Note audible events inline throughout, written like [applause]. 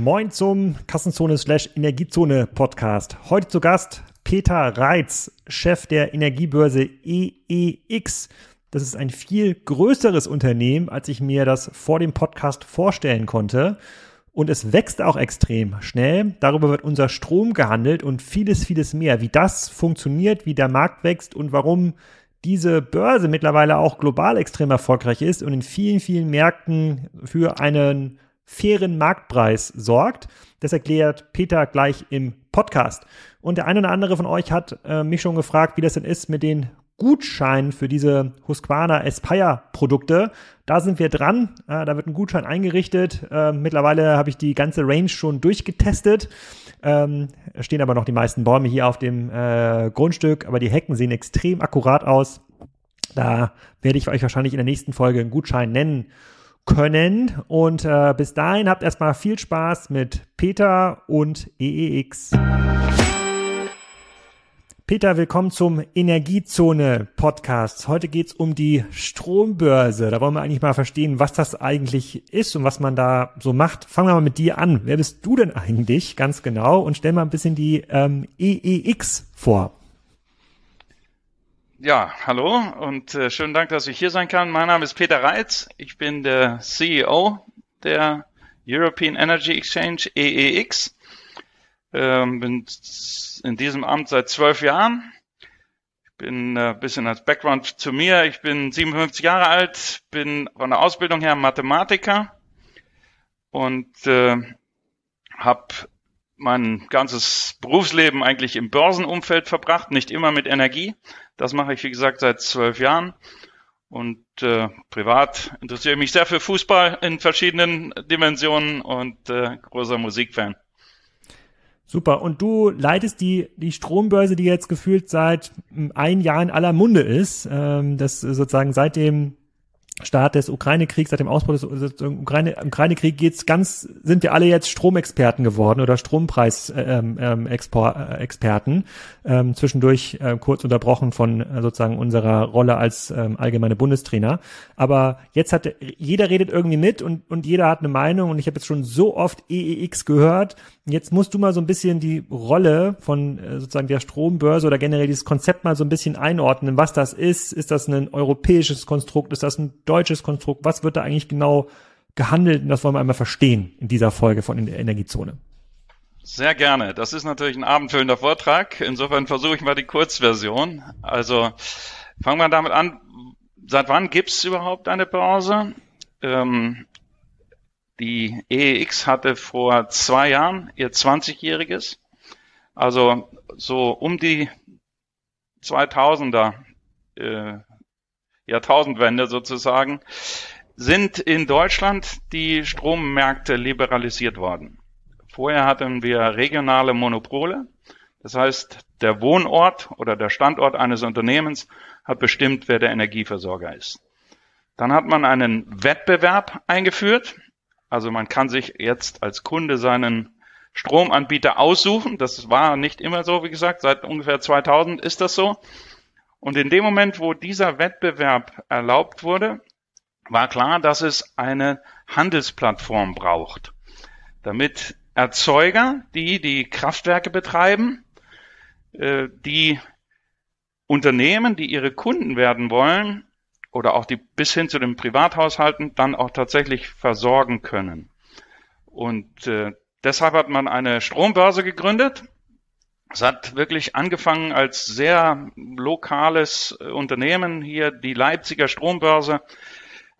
Moin zum Kassenzone slash Energiezone Podcast. Heute zu Gast Peter Reitz, Chef der Energiebörse EEX. Das ist ein viel größeres Unternehmen, als ich mir das vor dem Podcast vorstellen konnte. Und es wächst auch extrem schnell. Darüber wird unser Strom gehandelt und vieles, vieles mehr. Wie das funktioniert, wie der Markt wächst und warum diese Börse mittlerweile auch global extrem erfolgreich ist und in vielen, vielen Märkten für einen fairen Marktpreis sorgt. Das erklärt Peter gleich im Podcast. Und der eine oder andere von euch hat äh, mich schon gefragt, wie das denn ist mit den Gutscheinen für diese Husqvarna Aspire Produkte. Da sind wir dran. Äh, da wird ein Gutschein eingerichtet. Äh, mittlerweile habe ich die ganze Range schon durchgetestet. Ähm, stehen aber noch die meisten Bäume hier auf dem äh, Grundstück, aber die Hecken sehen extrem akkurat aus. Da werde ich euch wahrscheinlich in der nächsten Folge einen Gutschein nennen können. Und äh, bis dahin habt erstmal viel Spaß mit Peter und EEX. Peter, willkommen zum Energiezone Podcast. Heute geht's um die Strombörse. Da wollen wir eigentlich mal verstehen, was das eigentlich ist und was man da so macht. Fangen wir mal mit dir an. Wer bist du denn eigentlich ganz genau? Und stell mal ein bisschen die ähm, EEX vor. Ja, hallo und äh, schönen Dank, dass ich hier sein kann. Mein Name ist Peter Reitz. Ich bin der CEO der European Energy Exchange EEX. Ähm, bin in diesem Amt seit zwölf Jahren. Ich bin ein äh, bisschen als Background zu mir. Ich bin 57 Jahre alt, bin von der Ausbildung her Mathematiker und äh, habe mein ganzes Berufsleben eigentlich im Börsenumfeld verbracht, nicht immer mit Energie. Das mache ich, wie gesagt, seit zwölf Jahren. Und äh, privat interessiere ich mich sehr für Fußball in verschiedenen Dimensionen und äh, großer Musikfan. Super. Und du leitest die, die Strombörse, die jetzt gefühlt seit ein Jahr in aller Munde ist. Ähm, das sozusagen seit dem Start des Ukraine-Kriegs, seit dem Ausbruch des Ukraine-Krieg Ukraine geht's ganz, sind wir alle jetzt Stromexperten geworden oder Strompreisexperten. Ähm, ähm, Experten. ähm, zwischendurch äh, kurz unterbrochen von äh, sozusagen unserer Rolle als ähm, allgemeine Bundestrainer. Aber jetzt hat jeder redet irgendwie mit und, und jeder hat eine Meinung und ich habe jetzt schon so oft EEX gehört. Jetzt musst du mal so ein bisschen die Rolle von äh, sozusagen der Strombörse oder generell dieses Konzept mal so ein bisschen einordnen, was das ist. Ist das ein europäisches Konstrukt? Ist das ein deutsches Konstrukt? Was wird da eigentlich genau gehandelt? Und das wollen wir einmal verstehen in dieser Folge von in der Energiezone. Sehr gerne. Das ist natürlich ein abendfüllender Vortrag. Insofern versuche ich mal die Kurzversion. Also fangen wir damit an. Seit wann gibt es überhaupt eine Börse? Ähm, die EEX hatte vor zwei Jahren ihr 20-jähriges. Also so um die 2000er äh, Jahrtausendwende sozusagen, sind in Deutschland die Strommärkte liberalisiert worden. Vorher hatten wir regionale Monopole. Das heißt, der Wohnort oder der Standort eines Unternehmens hat bestimmt, wer der Energieversorger ist. Dann hat man einen Wettbewerb eingeführt. Also man kann sich jetzt als Kunde seinen Stromanbieter aussuchen. Das war nicht immer so, wie gesagt. Seit ungefähr 2000 ist das so. Und in dem Moment, wo dieser Wettbewerb erlaubt wurde, war klar, dass es eine Handelsplattform braucht, damit Erzeuger, die die Kraftwerke betreiben, äh, die Unternehmen, die ihre Kunden werden wollen, oder auch die bis hin zu den Privathaushalten dann auch tatsächlich versorgen können. Und äh, deshalb hat man eine Strombörse gegründet, es hat wirklich angefangen als sehr lokales äh, Unternehmen hier, die Leipziger Strombörse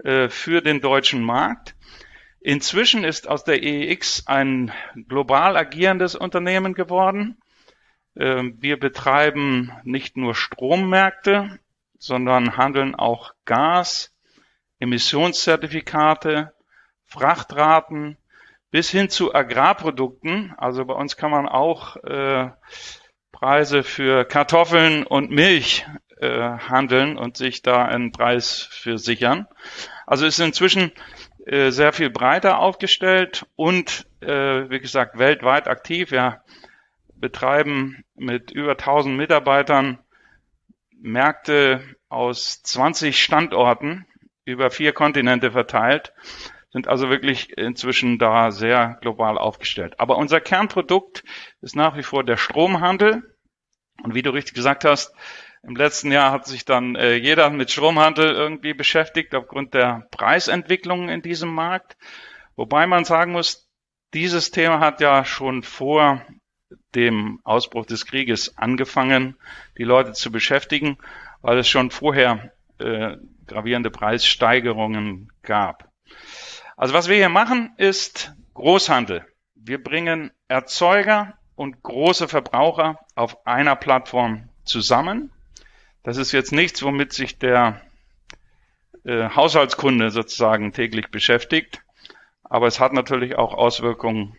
äh, für den deutschen Markt. Inzwischen ist aus der EEX ein global agierendes Unternehmen geworden. Ähm, wir betreiben nicht nur Strommärkte, sondern handeln auch Gas, Emissionszertifikate, Frachtraten, bis hin zu Agrarprodukten. Also bei uns kann man auch äh, Preise für Kartoffeln und Milch äh, handeln und sich da einen Preis für sichern. Also ist inzwischen äh, sehr viel breiter aufgestellt und äh, wie gesagt weltweit aktiv. Wir betreiben mit über 1000 Mitarbeitern Märkte aus 20 Standorten über vier Kontinente verteilt sind also wirklich inzwischen da sehr global aufgestellt. Aber unser Kernprodukt ist nach wie vor der Stromhandel. Und wie du richtig gesagt hast, im letzten Jahr hat sich dann äh, jeder mit Stromhandel irgendwie beschäftigt aufgrund der Preisentwicklungen in diesem Markt. Wobei man sagen muss, dieses Thema hat ja schon vor dem Ausbruch des Krieges angefangen, die Leute zu beschäftigen, weil es schon vorher äh, gravierende Preissteigerungen gab. Also was wir hier machen, ist Großhandel. Wir bringen Erzeuger und große Verbraucher auf einer Plattform zusammen. Das ist jetzt nichts, womit sich der äh, Haushaltskunde sozusagen täglich beschäftigt, aber es hat natürlich auch Auswirkungen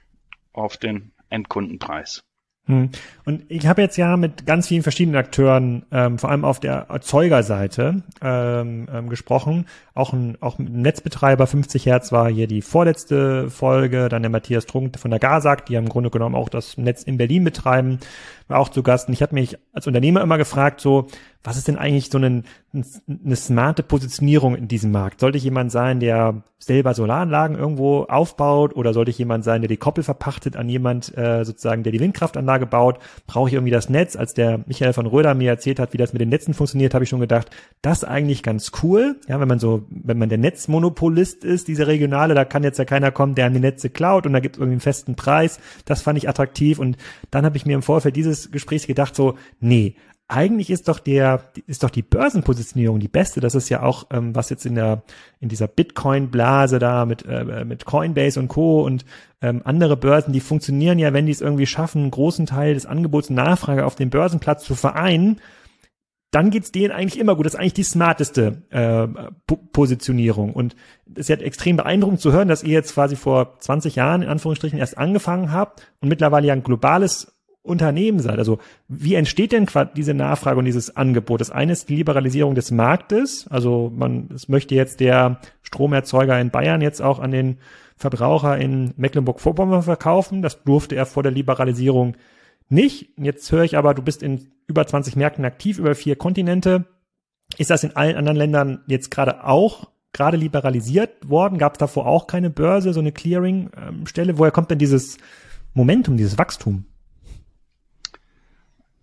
auf den Endkundenpreis. Hm. Und ich habe jetzt ja mit ganz vielen verschiedenen Akteuren, ähm, vor allem auf der Erzeugerseite, ähm, ähm, gesprochen. Auch ein, auch mit einem Netzbetreiber 50 Hertz war hier die vorletzte Folge. Dann der Matthias Trunk von der GASAG, die im Grunde genommen auch das Netz in Berlin betreiben, war auch zu Gast. Und ich habe mich als Unternehmer immer gefragt, so, was ist denn eigentlich so eine, eine smarte Positionierung in diesem Markt? Sollte ich jemand sein, der selber Solaranlagen irgendwo aufbaut oder sollte ich jemand sein, der die Koppel verpachtet an jemand äh, sozusagen, der die Windkraftanlage baut? Brauche ich irgendwie das Netz? Als der Michael von Röder mir erzählt hat, wie das mit den Netzen funktioniert, habe ich schon gedacht, das eigentlich ganz cool. Ja, wenn man so, wenn man der Netzmonopolist ist, diese regionale, da kann jetzt ja keiner kommen, der an die Netze klaut und da gibt es irgendwie einen festen Preis. Das fand ich attraktiv und dann habe ich mir im Vorfeld dieses Gesprächs gedacht, so, nee, eigentlich ist doch der, ist doch die Börsenpositionierung die beste. Das ist ja auch, ähm, was jetzt in der, in dieser Bitcoin-Blase da mit, äh, mit Coinbase und Co. und ähm, andere Börsen, die funktionieren ja, wenn die es irgendwie schaffen, einen großen Teil des Angebots und Nachfrage auf dem Börsenplatz zu vereinen, dann geht's denen eigentlich immer gut. Das ist eigentlich die smarteste äh, Positionierung. Und es ist ja extrem beeindruckend zu hören, dass ihr jetzt quasi vor 20 Jahren in Anführungsstrichen erst angefangen habt und mittlerweile ja ein globales Unternehmen seid. Also wie entsteht denn diese Nachfrage und dieses Angebot? Das eine ist die Liberalisierung des Marktes. Also man, es möchte jetzt der Stromerzeuger in Bayern jetzt auch an den Verbraucher in Mecklenburg-Vorpommern verkaufen. Das durfte er vor der Liberalisierung nicht. Jetzt höre ich aber, du bist in über 20 Märkten aktiv, über vier Kontinente. Ist das in allen anderen Ländern jetzt gerade auch gerade liberalisiert worden? Gab es davor auch keine Börse, so eine Clearing-Stelle? Woher kommt denn dieses Momentum, dieses Wachstum?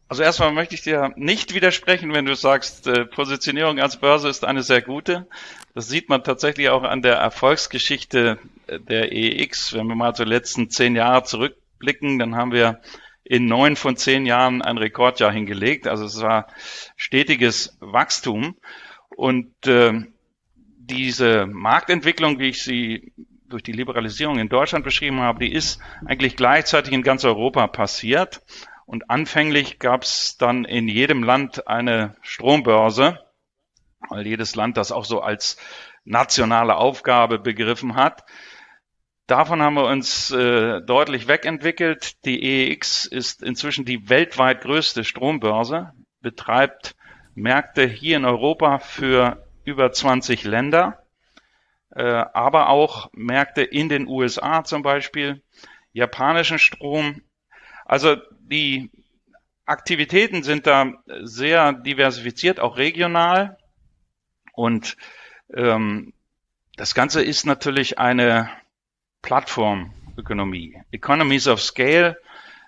Also erstmal möchte ich dir nicht widersprechen, wenn du sagst, äh, Positionierung als Börse ist eine sehr gute. Das sieht man tatsächlich auch an der Erfolgsgeschichte äh, der EX. Wenn wir mal zu letzten zehn Jahre zurückblicken, dann haben wir in neun von zehn Jahren ein Rekordjahr hingelegt. Also es war stetiges Wachstum. Und äh, diese Marktentwicklung, wie ich sie durch die Liberalisierung in Deutschland beschrieben habe, die ist eigentlich gleichzeitig in ganz Europa passiert. Und anfänglich gab es dann in jedem Land eine Strombörse, weil jedes Land das auch so als nationale Aufgabe begriffen hat. Davon haben wir uns äh, deutlich wegentwickelt. Die EEX ist inzwischen die weltweit größte Strombörse, betreibt Märkte hier in Europa für über 20 Länder, äh, aber auch Märkte in den USA zum Beispiel, japanischen Strom. Also die Aktivitäten sind da sehr diversifiziert, auch regional. Und ähm, das Ganze ist natürlich eine Plattformökonomie. Economies of Scale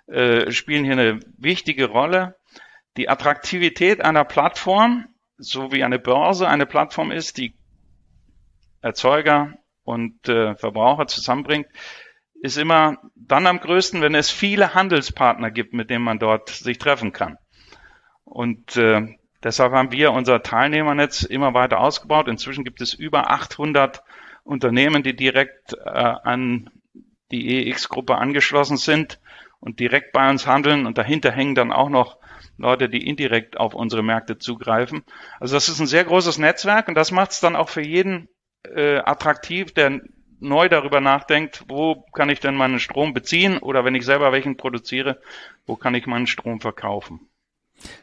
äh, spielen hier eine wichtige Rolle. Die Attraktivität einer Plattform, so wie eine Börse eine Plattform ist, die Erzeuger und äh, Verbraucher zusammenbringt, ist immer dann am größten, wenn es viele Handelspartner gibt, mit denen man dort sich treffen kann. Und äh, deshalb haben wir unser Teilnehmernetz immer weiter ausgebaut. Inzwischen gibt es über 800 Unternehmen, die direkt äh, an die EX-Gruppe angeschlossen sind und direkt bei uns handeln. Und dahinter hängen dann auch noch Leute, die indirekt auf unsere Märkte zugreifen. Also das ist ein sehr großes Netzwerk und das macht es dann auch für jeden äh, attraktiv, der neu darüber nachdenkt, wo kann ich denn meinen Strom beziehen oder wenn ich selber welchen produziere, wo kann ich meinen Strom verkaufen.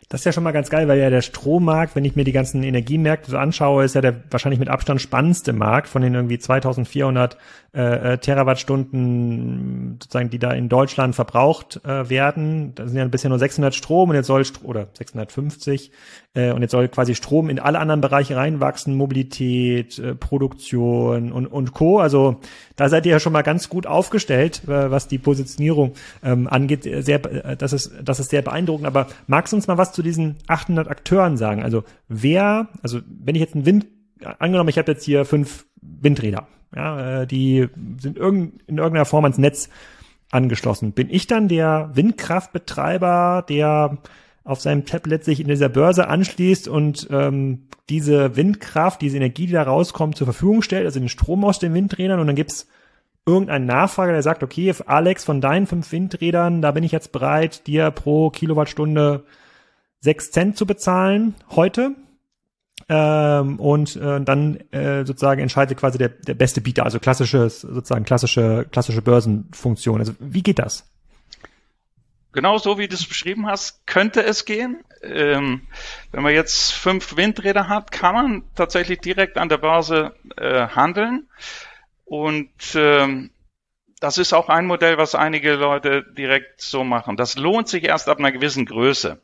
Das ist ja schon mal ganz geil, weil ja der Strommarkt, wenn ich mir die ganzen Energiemärkte so anschaue, ist ja der wahrscheinlich mit Abstand spannendste Markt von den irgendwie 2400 äh, äh, Terawattstunden, sozusagen, die da in Deutschland verbraucht äh, werden. Da sind ja bisher nur 600 Strom und jetzt soll oder 650 äh, und jetzt soll quasi Strom in alle anderen Bereiche reinwachsen, Mobilität, äh, Produktion und und Co. Also da seid ihr ja schon mal ganz gut aufgestellt, äh, was die Positionierung ähm, angeht. Sehr, äh, das ist das ist sehr beeindruckend. Aber magst du uns mal was zu diesen 800 Akteuren sagen? Also wer, also wenn ich jetzt einen Wind angenommen, ich habe jetzt hier fünf Windräder ja, äh, die sind irgend, in irgendeiner Form ans Netz angeschlossen. Bin ich dann der Windkraftbetreiber, der auf seinem Tablet sich in dieser Börse anschließt und ähm, diese Windkraft, diese Energie, die da rauskommt, zur Verfügung stellt, also den Strom aus den Windrädern und dann gibt's irgendeinen Nachfrager, der sagt, okay, Alex, von deinen fünf Windrädern, da bin ich jetzt bereit, dir pro Kilowattstunde sechs Cent zu bezahlen heute ähm, und äh, dann äh, sozusagen entscheidet quasi der, der beste Bieter, also klassisches, sozusagen klassische, klassische Börsenfunktion. Also wie geht das? Genau so, wie du es beschrieben hast, könnte es gehen. Ähm, wenn man jetzt fünf Windräder hat, kann man tatsächlich direkt an der Börse äh, handeln. Und ähm, das ist auch ein Modell, was einige Leute direkt so machen. Das lohnt sich erst ab einer gewissen Größe.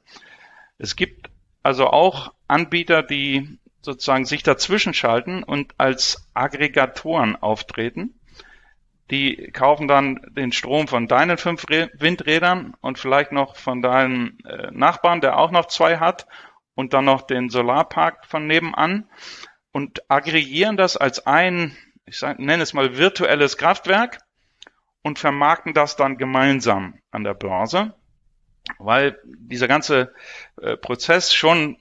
Es gibt also auch Anbieter, die sozusagen sich dazwischen schalten und als Aggregatoren auftreten. Die kaufen dann den Strom von deinen fünf Windrädern und vielleicht noch von deinem äh, Nachbarn, der auch noch zwei hat und dann noch den Solarpark von nebenan und aggregieren das als ein, ich sag, nenne es mal virtuelles Kraftwerk und vermarkten das dann gemeinsam an der Börse weil dieser ganze äh, Prozess schon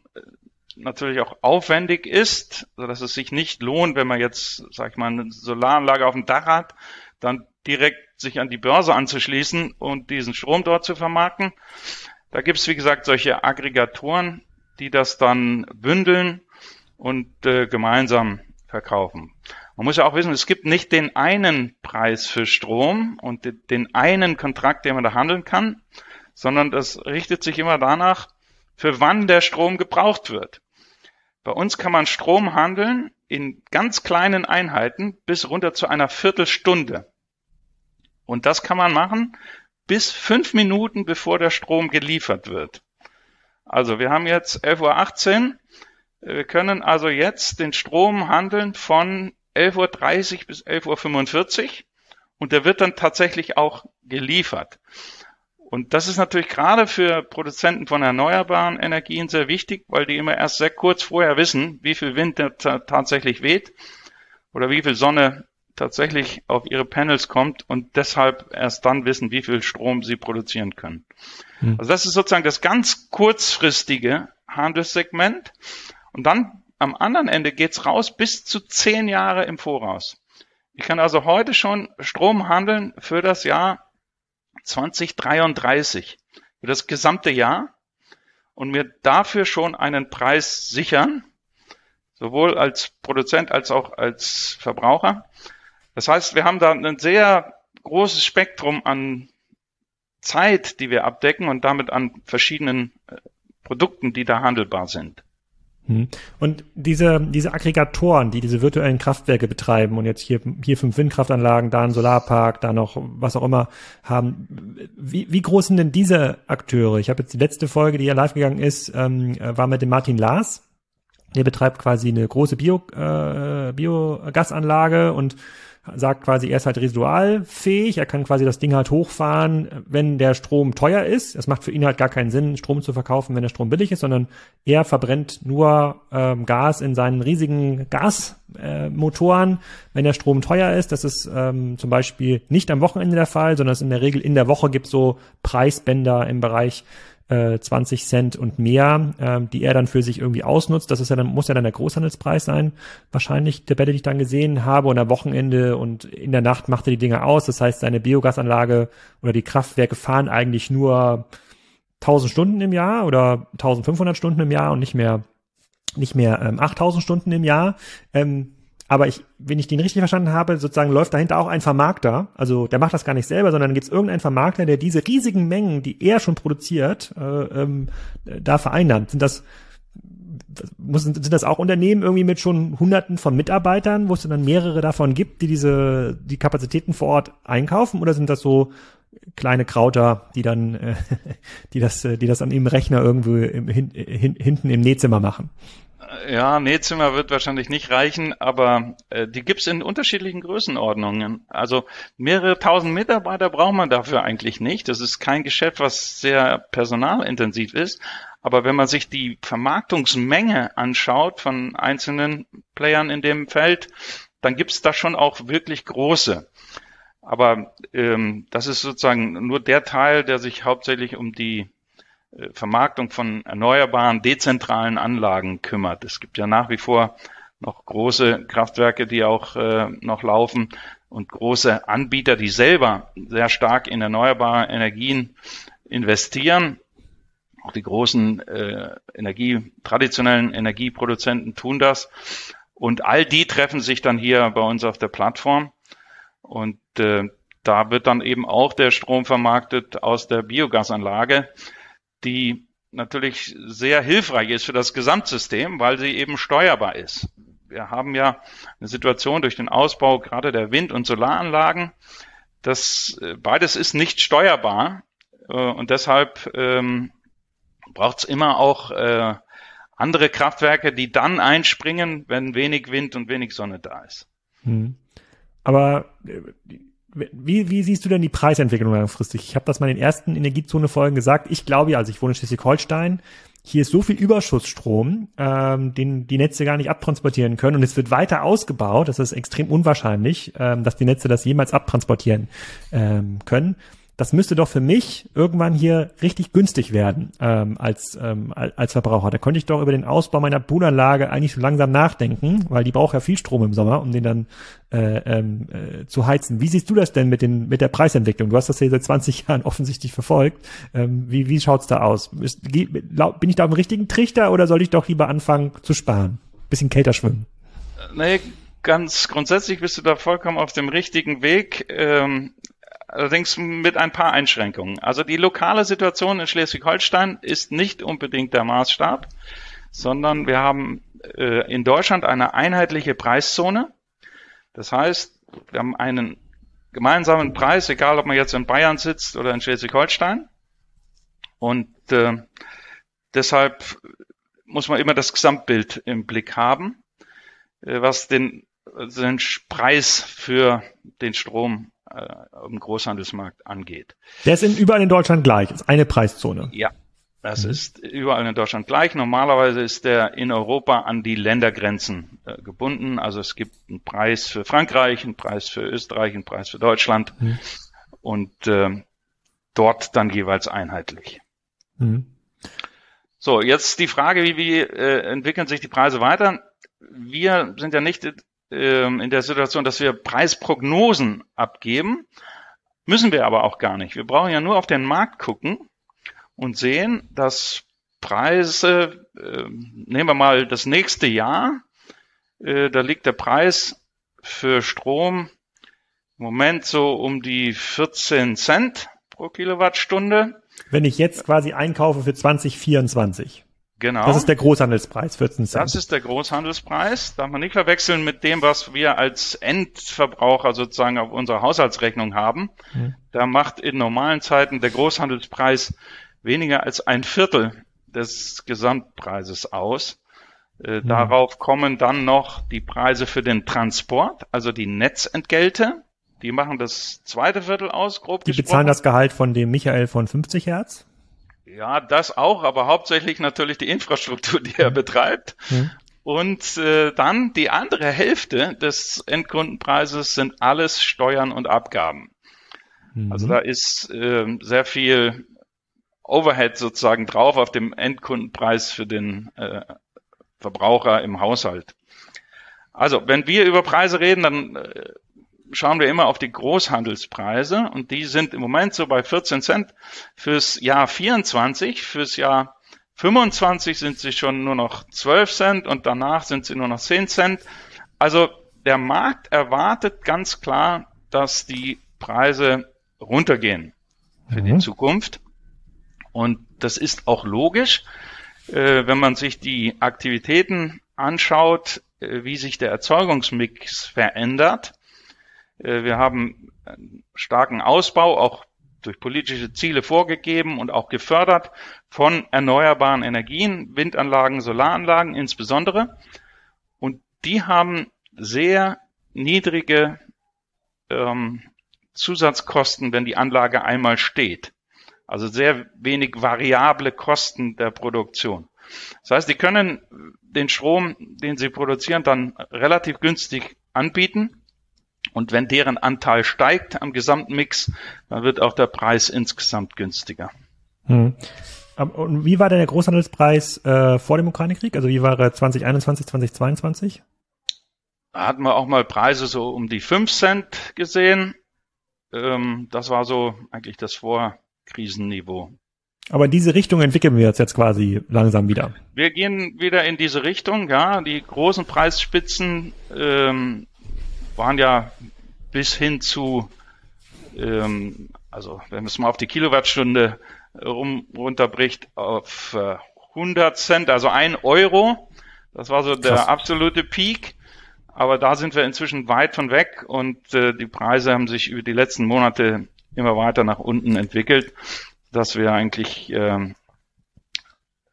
natürlich auch aufwendig ist, so dass es sich nicht lohnt, wenn man jetzt, sag ich mal, eine Solaranlage auf dem Dach hat, dann direkt sich an die Börse anzuschließen und diesen Strom dort zu vermarkten. Da gibt es, wie gesagt, solche Aggregatoren, die das dann bündeln und äh, gemeinsam verkaufen. Man muss ja auch wissen, es gibt nicht den einen Preis für Strom und den einen Kontrakt, den man da handeln kann, sondern das richtet sich immer danach, für wann der Strom gebraucht wird. Bei uns kann man Strom handeln in ganz kleinen Einheiten bis runter zu einer Viertelstunde. Und das kann man machen bis fünf Minuten, bevor der Strom geliefert wird. Also wir haben jetzt 11.18 Uhr. Wir können also jetzt den Strom handeln von 11.30 Uhr bis 11.45 Uhr und der wird dann tatsächlich auch geliefert. Und das ist natürlich gerade für Produzenten von erneuerbaren Energien sehr wichtig, weil die immer erst sehr kurz vorher wissen, wie viel Wind tatsächlich weht oder wie viel Sonne tatsächlich auf ihre Panels kommt und deshalb erst dann wissen, wie viel Strom sie produzieren können. Hm. Also das ist sozusagen das ganz kurzfristige Handelssegment. Und dann am anderen Ende geht's raus bis zu zehn Jahre im Voraus. Ich kann also heute schon Strom handeln für das Jahr 2033 für das gesamte Jahr und mir dafür schon einen Preis sichern, sowohl als Produzent als auch als Verbraucher. Das heißt, wir haben da ein sehr großes Spektrum an Zeit, die wir abdecken und damit an verschiedenen äh, Produkten, die da handelbar sind. Hm. Und diese, diese Aggregatoren, die diese virtuellen Kraftwerke betreiben und jetzt hier, hier fünf Windkraftanlagen, da ein Solarpark, da noch was auch immer haben, wie, wie groß sind denn diese Akteure? Ich habe jetzt die letzte Folge, die ja live gegangen ist, ähm, war mit dem Martin Lars. Der betreibt quasi eine große Bio, äh, Biogasanlage und sagt quasi, er ist halt residualfähig, er kann quasi das Ding halt hochfahren, wenn der Strom teuer ist. Es macht für ihn halt gar keinen Sinn, Strom zu verkaufen, wenn der Strom billig ist, sondern er verbrennt nur ähm, Gas in seinen riesigen Gasmotoren, äh, wenn der Strom teuer ist. Das ist ähm, zum Beispiel nicht am Wochenende der Fall, sondern es in der Regel in der Woche gibt so Preisbänder im Bereich 20 äh, Cent und mehr, äh, die er dann für sich irgendwie ausnutzt. Das ist ja dann, muss ja dann der Großhandelspreis sein. Wahrscheinlich der Bälle, die ich dann gesehen habe und am Wochenende und in der Nacht macht er die Dinge aus. Das heißt, seine Biogasanlage oder die Kraftwerke fahren eigentlich nur 1000 Stunden im Jahr oder 1500 Stunden im Jahr und nicht mehr, nicht mehr ähm, 8000 Stunden im Jahr. Ähm, Aber ich, wenn ich den richtig verstanden habe, sozusagen läuft dahinter auch ein Vermarkter. Also der macht das gar nicht selber, sondern gibt es irgendeinen Vermarkter, der diese riesigen Mengen, die er schon produziert, äh, ähm, da vereinnahmt. Sind das sind das auch Unternehmen irgendwie mit schon Hunderten von Mitarbeitern, wo es dann mehrere davon gibt, die diese die Kapazitäten vor Ort einkaufen, oder sind das so kleine Krauter, die dann, äh, [laughs] die das, die das an ihrem Rechner irgendwo hin, hin, hinten im Nähzimmer machen? Ja, Nähzimmer wird wahrscheinlich nicht reichen, aber äh, die gibt's in unterschiedlichen Größenordnungen. Also mehrere tausend Mitarbeiter braucht man dafür eigentlich nicht. Das ist kein Geschäft, was sehr personalintensiv ist. Aber wenn man sich die Vermarktungsmenge anschaut von einzelnen Playern in dem Feld, dann gibt's da schon auch wirklich große. Aber ähm, das ist sozusagen nur der Teil, der sich hauptsächlich um die Vermarktung von erneuerbaren, dezentralen Anlagen kümmert. Es gibt ja nach wie vor noch große Kraftwerke, die auch äh, noch laufen und große Anbieter, die selber sehr stark in erneuerbare Energien investieren. Auch die großen äh, Energie, traditionellen Energieproduzenten tun das. Und all die treffen sich dann hier bei uns auf der Plattform. Und äh, da wird dann eben auch der Strom vermarktet aus der Biogasanlage die natürlich sehr hilfreich ist für das Gesamtsystem, weil sie eben steuerbar ist. Wir haben ja eine Situation durch den Ausbau gerade der Wind- und Solaranlagen, das äh, beides ist nicht steuerbar äh, und deshalb ähm, braucht es immer auch äh, andere Kraftwerke, die dann einspringen, wenn wenig Wind und wenig Sonne da ist. Hm. Aber äh, wie, wie siehst du denn die Preisentwicklung langfristig? Ich habe das mal in den ersten Energiezone-Folgen gesagt. Ich glaube ja, also ich wohne in Schleswig-Holstein. Hier ist so viel Überschussstrom, ähm, den die Netze gar nicht abtransportieren können. Und es wird weiter ausgebaut. Das ist extrem unwahrscheinlich, ähm, dass die Netze das jemals abtransportieren ähm, können das müsste doch für mich irgendwann hier richtig günstig werden ähm, als, ähm, als Verbraucher. Da könnte ich doch über den Ausbau meiner Poolanlage eigentlich so langsam nachdenken, weil die braucht ja viel Strom im Sommer, um den dann äh, ähm, äh, zu heizen. Wie siehst du das denn mit, den, mit der Preisentwicklung? Du hast das ja seit 20 [laughs] Jahren offensichtlich verfolgt. Ähm, wie wie schaut's da aus? Ist, bin ich da auf dem richtigen Trichter oder soll ich doch lieber anfangen zu sparen? Bisschen kälter schwimmen. Nee, ganz grundsätzlich bist du da vollkommen auf dem richtigen Weg. Ähm, allerdings mit ein paar Einschränkungen. Also die lokale Situation in Schleswig-Holstein ist nicht unbedingt der Maßstab, sondern wir haben äh, in Deutschland eine einheitliche Preiszone. Das heißt, wir haben einen gemeinsamen Preis, egal ob man jetzt in Bayern sitzt oder in Schleswig-Holstein. Und äh, deshalb muss man immer das Gesamtbild im Blick haben, äh, was den, den Preis für den Strom äh, im Großhandelsmarkt angeht. Der ist in, überall in Deutschland gleich, ist eine Preiszone. Ja, das mhm. ist überall in Deutschland gleich. Normalerweise ist der in Europa an die Ländergrenzen äh, gebunden. Also es gibt einen Preis für Frankreich, einen Preis für Österreich, einen Preis für Deutschland mhm. und äh, dort dann jeweils einheitlich. Mhm. So, jetzt die Frage, wie, wie äh, entwickeln sich die Preise weiter? Wir sind ja nicht ähm, in der Situation, dass wir Preisprognosen abgeben. Müssen wir aber auch gar nicht. Wir brauchen ja nur auf den Markt gucken und sehen, dass Preise, äh, nehmen wir mal das nächste Jahr, äh, da liegt der Preis für Strom im Moment so um die 14 Cent pro Kilowattstunde. Wenn ich jetzt quasi einkaufe für 2024. Genau. Das ist der Großhandelspreis, 14 Cent. Das ist der Großhandelspreis. Darf man nicht verwechseln mit dem, was wir als Endverbraucher sozusagen auf unserer Haushaltsrechnung haben. Mhm. Da macht in normalen Zeiten der Großhandelspreis weniger als ein Viertel des Gesamtpreises aus. Äh, mhm. Darauf kommen dann noch die Preise für den Transport, also die Netzentgelte. Die machen das zweite Viertel aus, grob Die gesprochen. bezahlen das Gehalt von dem Michael von 50 Hertz? Ja, das auch, aber hauptsächlich natürlich die Infrastruktur, die er mhm. betreibt. Mhm. Und äh, dann die andere Hälfte des Endkundenpreises sind alles Steuern und Abgaben. Mhm. Also da ist äh, sehr viel Overhead sozusagen drauf auf dem Endkundenpreis für den äh, Verbraucher im Haushalt. Also, wenn wir über Preise reden, dann äh, schauen wir immer auf die Großhandelspreise und die sind im Moment so bei 14 Cent fürs Jahr 24, fürs Jahr 25 sind sie schon nur noch 12 Cent und danach sind sie nur noch 10 Cent. Also der Markt erwartet ganz klar, dass die Preise runtergehen für mhm. die Zukunft. Und das ist auch logisch, äh, wenn man sich die Aktivitäten anschaut, äh, wie sich der Erzeugungsmix verändert. Äh, wir haben einen starken Ausbau, auch durch politische Ziele vorgegeben und auch gefördert von erneuerbaren Energien, Windanlagen, Solaranlagen insbesondere. Und die haben sehr niedrige ähm, Zusatzkosten, wenn die Anlage einmal steht. Also sehr wenig variable Kosten der Produktion. Das heißt, die können den Strom, den sie produzieren, dann relativ günstig anbieten und wenn deren Anteil steigt am gesamten Mix, dann wird auch der Preis insgesamt günstiger. Hm. Und wie war denn der Großhandelspreis äh, vor dem Ukraine-Krieg? Also wie war er 2021, 2022? Da hatten wir auch mal Preise so um die 5 Cent gesehen. Ähm, das war so eigentlich das Vorkrisenniveau. Aber in diese Richtung entwickeln wir uns jetzt quasi langsam wieder. Wir gehen wieder in diese Richtung, ja. Die großen Preisspitzen ähm, waren ja bis hin zu, ähm, also wenn man es mal auf die Kilowattstunde rum, runterbricht, auf äh, 100 Cent, also ein Euro. Das war so der Krass. absolute Peak. Aber da sind wir inzwischen weit von weg und äh, die Preise haben sich über die letzten Monate immer weiter nach unten entwickelt, dass wir eigentlich äh,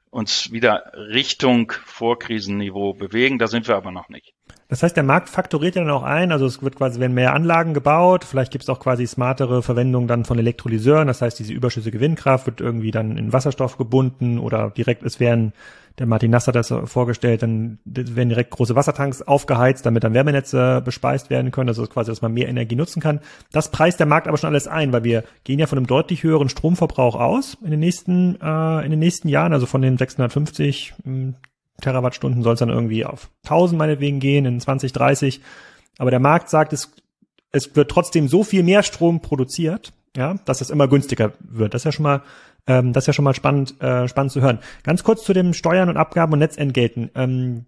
uns wieder Richtung Vorkrisenniveau bewegen. Da sind wir aber noch nicht. Das heißt, der Markt faktoriert ja dann auch ein, also es wird quasi, werden mehr Anlagen gebaut, vielleicht gibt es auch quasi smartere Verwendung dann von Elektrolyseuren, das heißt, diese überschüssige Windkraft wird irgendwie dann in Wasserstoff gebunden oder direkt, es werden, der Martin Nass hat das vorgestellt, dann werden direkt große Wassertanks aufgeheizt, damit dann Wärmenetze bespeist werden können, also quasi, dass man mehr Energie nutzen kann. Das preist der Markt aber schon alles ein, weil wir gehen ja von einem deutlich höheren Stromverbrauch aus in den nächsten, äh, in den nächsten Jahren, also von den 650 Terawattstunden soll es dann irgendwie auf 1000 meinetwegen gehen in 2030. Aber der Markt sagt, es, es wird trotzdem so viel mehr Strom produziert, ja, dass es immer günstiger wird. Das ist ja schon mal, ähm, das ist ja schon mal spannend, äh, spannend zu hören. Ganz kurz zu den Steuern und Abgaben und Netzentgelten. Ähm,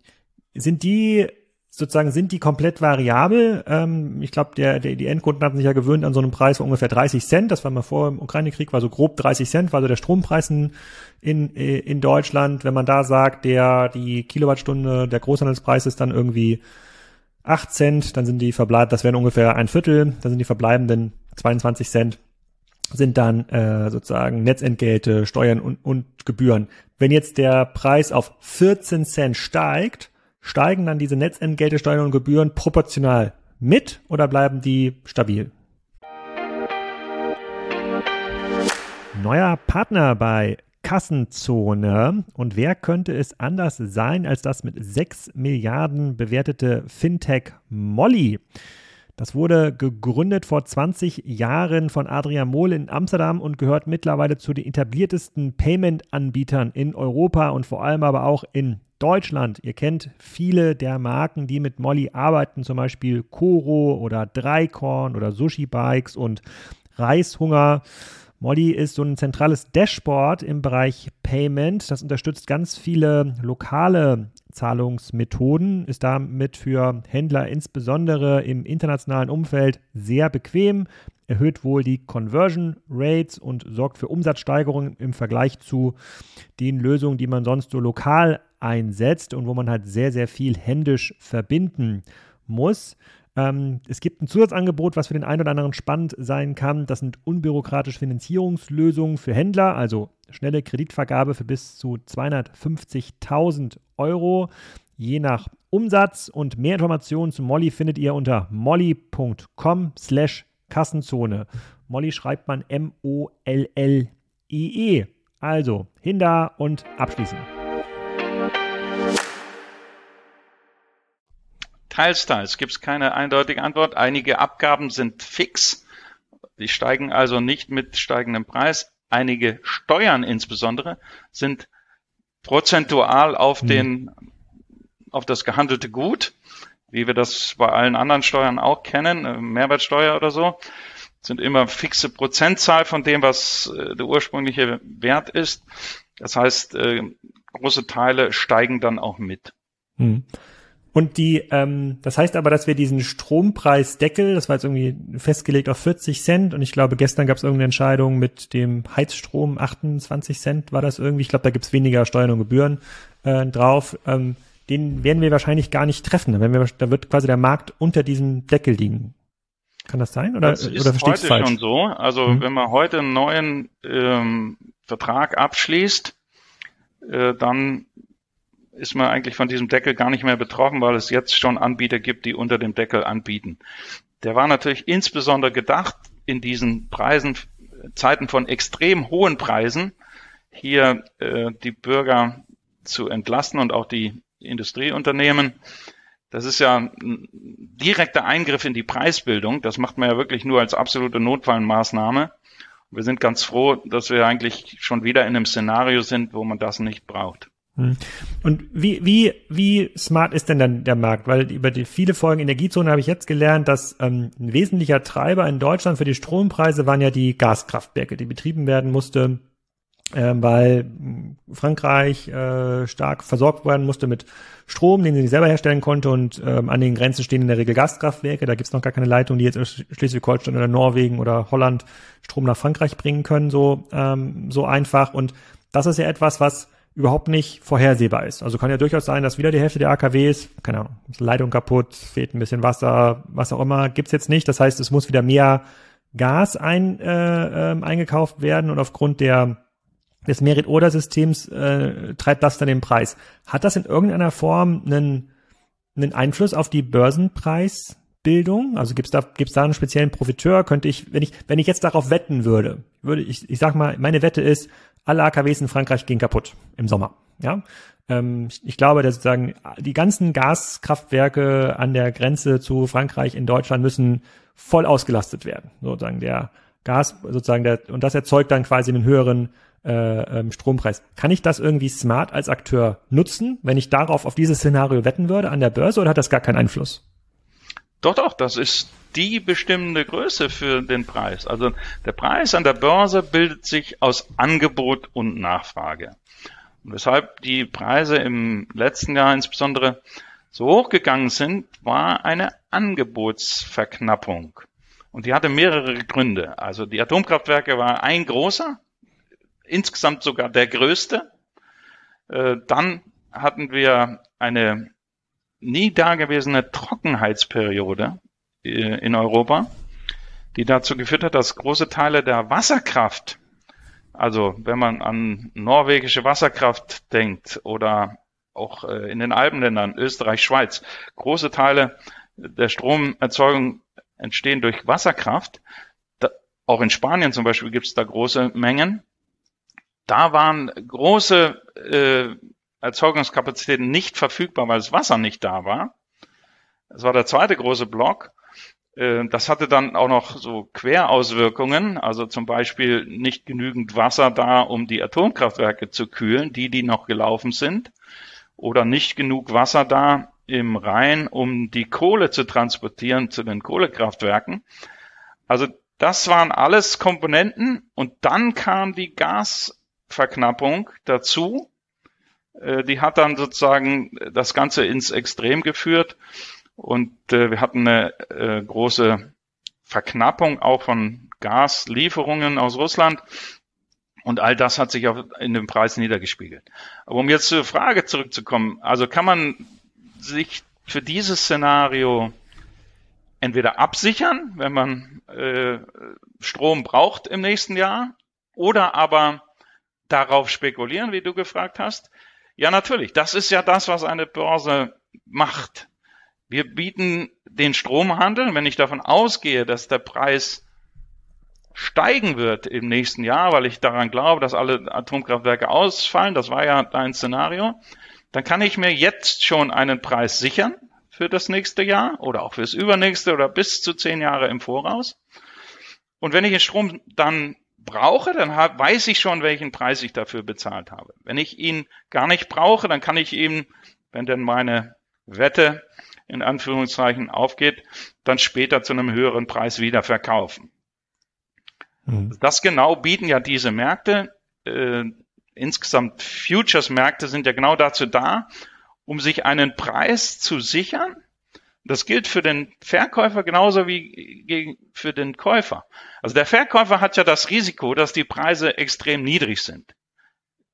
sind die sozusagen sind die komplett variabel. Ähm, ich glaube, der, der, die Endkunden hatten sich ja gewöhnt an so einem Preis von ungefähr 30 Cent. Das war mal vor dem Ukraine-Krieg, war so grob 30 Cent, war so der Strompreis in, in, in Deutschland. Wenn man da sagt, der die Kilowattstunde, der Großhandelspreis ist dann irgendwie 8 Cent, dann sind die verbleibt, das wären ungefähr ein Viertel, dann sind die verbleibenden 22 Cent sind dann äh, sozusagen Netzentgelte, Steuern und, und Gebühren. Wenn jetzt der Preis auf 14 Cent steigt, Steigen dann diese Netzentgelte, Steuern und Gebühren proportional mit oder bleiben die stabil? Neuer Partner bei Kassenzone. Und wer könnte es anders sein als das mit 6 Milliarden bewertete Fintech Molly? Das wurde gegründet vor 20 Jahren von Adrian Mohl in Amsterdam und gehört mittlerweile zu den etabliertesten Payment-Anbietern in Europa und vor allem aber auch in Deutschland. Ihr kennt viele der Marken, die mit Molly arbeiten, zum Beispiel Koro oder Dreikorn oder Sushi Bikes und Reishunger. Molly ist so ein zentrales Dashboard im Bereich Payment. Das unterstützt ganz viele lokale Zahlungsmethoden, ist damit für Händler insbesondere im internationalen Umfeld sehr bequem, erhöht wohl die Conversion Rates und sorgt für Umsatzsteigerungen im Vergleich zu den Lösungen, die man sonst so lokal einsetzt und wo man halt sehr, sehr viel händisch verbinden muss. Ähm, es gibt ein Zusatzangebot, was für den einen oder anderen spannend sein kann. Das sind unbürokratische Finanzierungslösungen für Händler, also schnelle Kreditvergabe für bis zu 250.000 Euro, je nach Umsatz. Und mehr Informationen zu Molly findet ihr unter molly.com slash Kassenzone. Molly schreibt man M-O-L-L-I-E. -E. Also, hinter und abschließen. Teils, teils. Gibt es keine eindeutige Antwort. Einige Abgaben sind fix. Die steigen also nicht mit steigendem Preis. Einige Steuern insbesondere sind prozentual auf mhm. den, auf das gehandelte Gut, wie wir das bei allen anderen Steuern auch kennen, äh, Mehrwertsteuer oder so, sind immer fixe Prozentzahl von dem, was äh, der ursprüngliche Wert ist. Das heißt, äh, große Teile steigen dann auch mit. Hm. Und die, ähm, das heißt aber, dass wir diesen Strompreisdeckel, das war jetzt irgendwie festgelegt auf 40 Cent und ich glaube, gestern gab es irgendeine Entscheidung mit dem Heizstrom 28 Cent war das irgendwie. Ich glaube, da gibt's weniger Steuern und Gebühren äh, drauf. Ähm, den werden wir wahrscheinlich gar nicht treffen. Da, wir, da wird quasi der Markt unter diesem Deckel liegen. Kann das sein? Oder, das ist oder heute falsch? schon so. Also mhm. wenn man heute einen neuen ähm, Vertrag abschließt, äh, dann ist man eigentlich von diesem Deckel gar nicht mehr betroffen, weil es jetzt schon Anbieter gibt, die unter dem Deckel anbieten. Der war natürlich insbesondere gedacht in diesen Preisen, Zeiten von extrem hohen Preisen, hier äh, die Bürger zu entlasten und auch die Industrieunternehmen. Das ist ja ein direkter Eingriff in die Preisbildung. Das macht man ja wirklich nur als absolute Notfallmaßnahme. Wir sind ganz froh, dass wir eigentlich schon wieder in einem Szenario sind, wo man das nicht braucht. Hm. Und wie, wie, wie smart ist denn dann der Markt? Weil über die viele Folgen Energiezone habe ich jetzt gelernt, dass ähm, ein wesentlicher Treiber in Deutschland für die Strompreise waren ja die Gaskraftwerke, die betrieben werden musste, äh, weil Frankreich äh, stark versorgt werden musste mit Strom, den sie nicht selber herstellen konnte und ähm, an den Grenzen stehen in der Regel Gaskraftwerke. Da gibt's noch gar keine Leitung, die jetzt in Schleswig-Holstein oder Norwegen oder Holland Strom nach Frankreich bringen können, so, ähm, so einfach. Und das ist ja etwas, was überhaupt nicht vorhersehbar ist. Also kann ja durchaus sein, dass wieder die Hälfte der AKWs, keine Ahnung, ist Leitung kaputt, fehlt ein bisschen Wasser, was auch immer, gibt's jetzt nicht. Das heißt, es muss wieder mehr Gas ein, äh, äh, eingekauft werden und aufgrund der des Merit-Order-Systems äh, treibt das dann den Preis. Hat das in irgendeiner Form einen, einen Einfluss auf die Börsenpreisbildung? Also gibt's da gibt's da einen speziellen Profiteur? Könnte ich, wenn ich wenn ich jetzt darauf wetten würde, würde ich ich sag mal, meine Wette ist, alle AKWs in Frankreich gehen kaputt im Sommer. Ja, ähm, ich glaube, dass sozusagen die ganzen Gaskraftwerke an der Grenze zu Frankreich in Deutschland müssen voll ausgelastet werden. Sozusagen der Gas, sozusagen der und das erzeugt dann quasi einen höheren äh, ähm, Strompreis. Kann ich das irgendwie smart als Akteur nutzen, wenn ich darauf auf dieses Szenario wetten würde an der Börse oder hat das gar keinen Einfluss? Doch, doch, das ist die bestimmende Größe für den Preis. Also der Preis an der Börse bildet sich aus Angebot und Nachfrage. Und weshalb die Preise im letzten Jahr insbesondere so hochgegangen sind, war eine Angebotsverknappung. Und die hatte mehrere Gründe. Also die Atomkraftwerke war ein großer, insgesamt sogar der größte. Äh, dann hatten wir eine nie dagewesene Trockenheitsperiode äh, in Europa, die dazu geführt hat, dass große Teile der Wasserkraft, also wenn man an norwegische Wasserkraft denkt oder auch äh, in den Alpenländern, Österreich, Schweiz, große Teile der Stromerzeugung entstehen durch Wasserkraft. Auch in Spanien zum Beispiel gibt es da große Mengen. Da waren große äh, Erzeugungskapazitäten nicht verfügbar, weil das Wasser nicht da war. Das war der zweite große Block. Äh, das hatte dann auch noch so Querauswirkungen, also zum Beispiel nicht genügend Wasser da, um die Atomkraftwerke zu kühlen, die, die noch gelaufen sind, oder nicht genug Wasser da im Rhein, um die Kohle zu transportieren zu den Kohlekraftwerken. Also das waren alles Komponenten und dann kam die Gasverknappung dazu, äh, die hat dann sozusagen das Ganze ins Extrem geführt und äh, wir hatten eine äh, große Verknappung auch von Gaslieferungen aus Russland. Und all das hat sich auch in dem Preis niedergespiegelt. Aber um jetzt zur Frage zurückzukommen, also kann man sich für dieses Szenario entweder absichern, wenn man äh, Strom braucht im nächsten Jahr, oder aber darauf spekulieren, wie du gefragt hast. Ja, natürlich. Das ist ja das, was eine Börse macht. Wir bieten den Stromhandel, wenn ich davon ausgehe, dass der Preis steigen wird im nächsten Jahr, weil ich daran glaube, dass alle Atomkraftwerke ausfallen, das war ja dein Szenario, dann kann ich mir jetzt schon einen Preis sichern für das nächste Jahr oder auch fürs übernächste oder bis zu zehn Jahre im Voraus. Und wenn ich den Strom dann brauche, dann weiß ich schon, welchen Preis ich dafür bezahlt habe. Wenn ich ihn gar nicht brauche, dann kann ich ihn, wenn denn meine Wette in Anführungszeichen aufgeht, dann später zu einem höheren Preis wieder verkaufen. Mhm. Das genau bieten ja diese Märkte. Äh, insgesamt Futures-Märkte sind ja genau dazu da, um sich einen Preis zu sichern. Das gilt für den Verkäufer genauso wie für den Käufer. Also der Verkäufer hat ja das Risiko, dass die Preise extrem niedrig sind.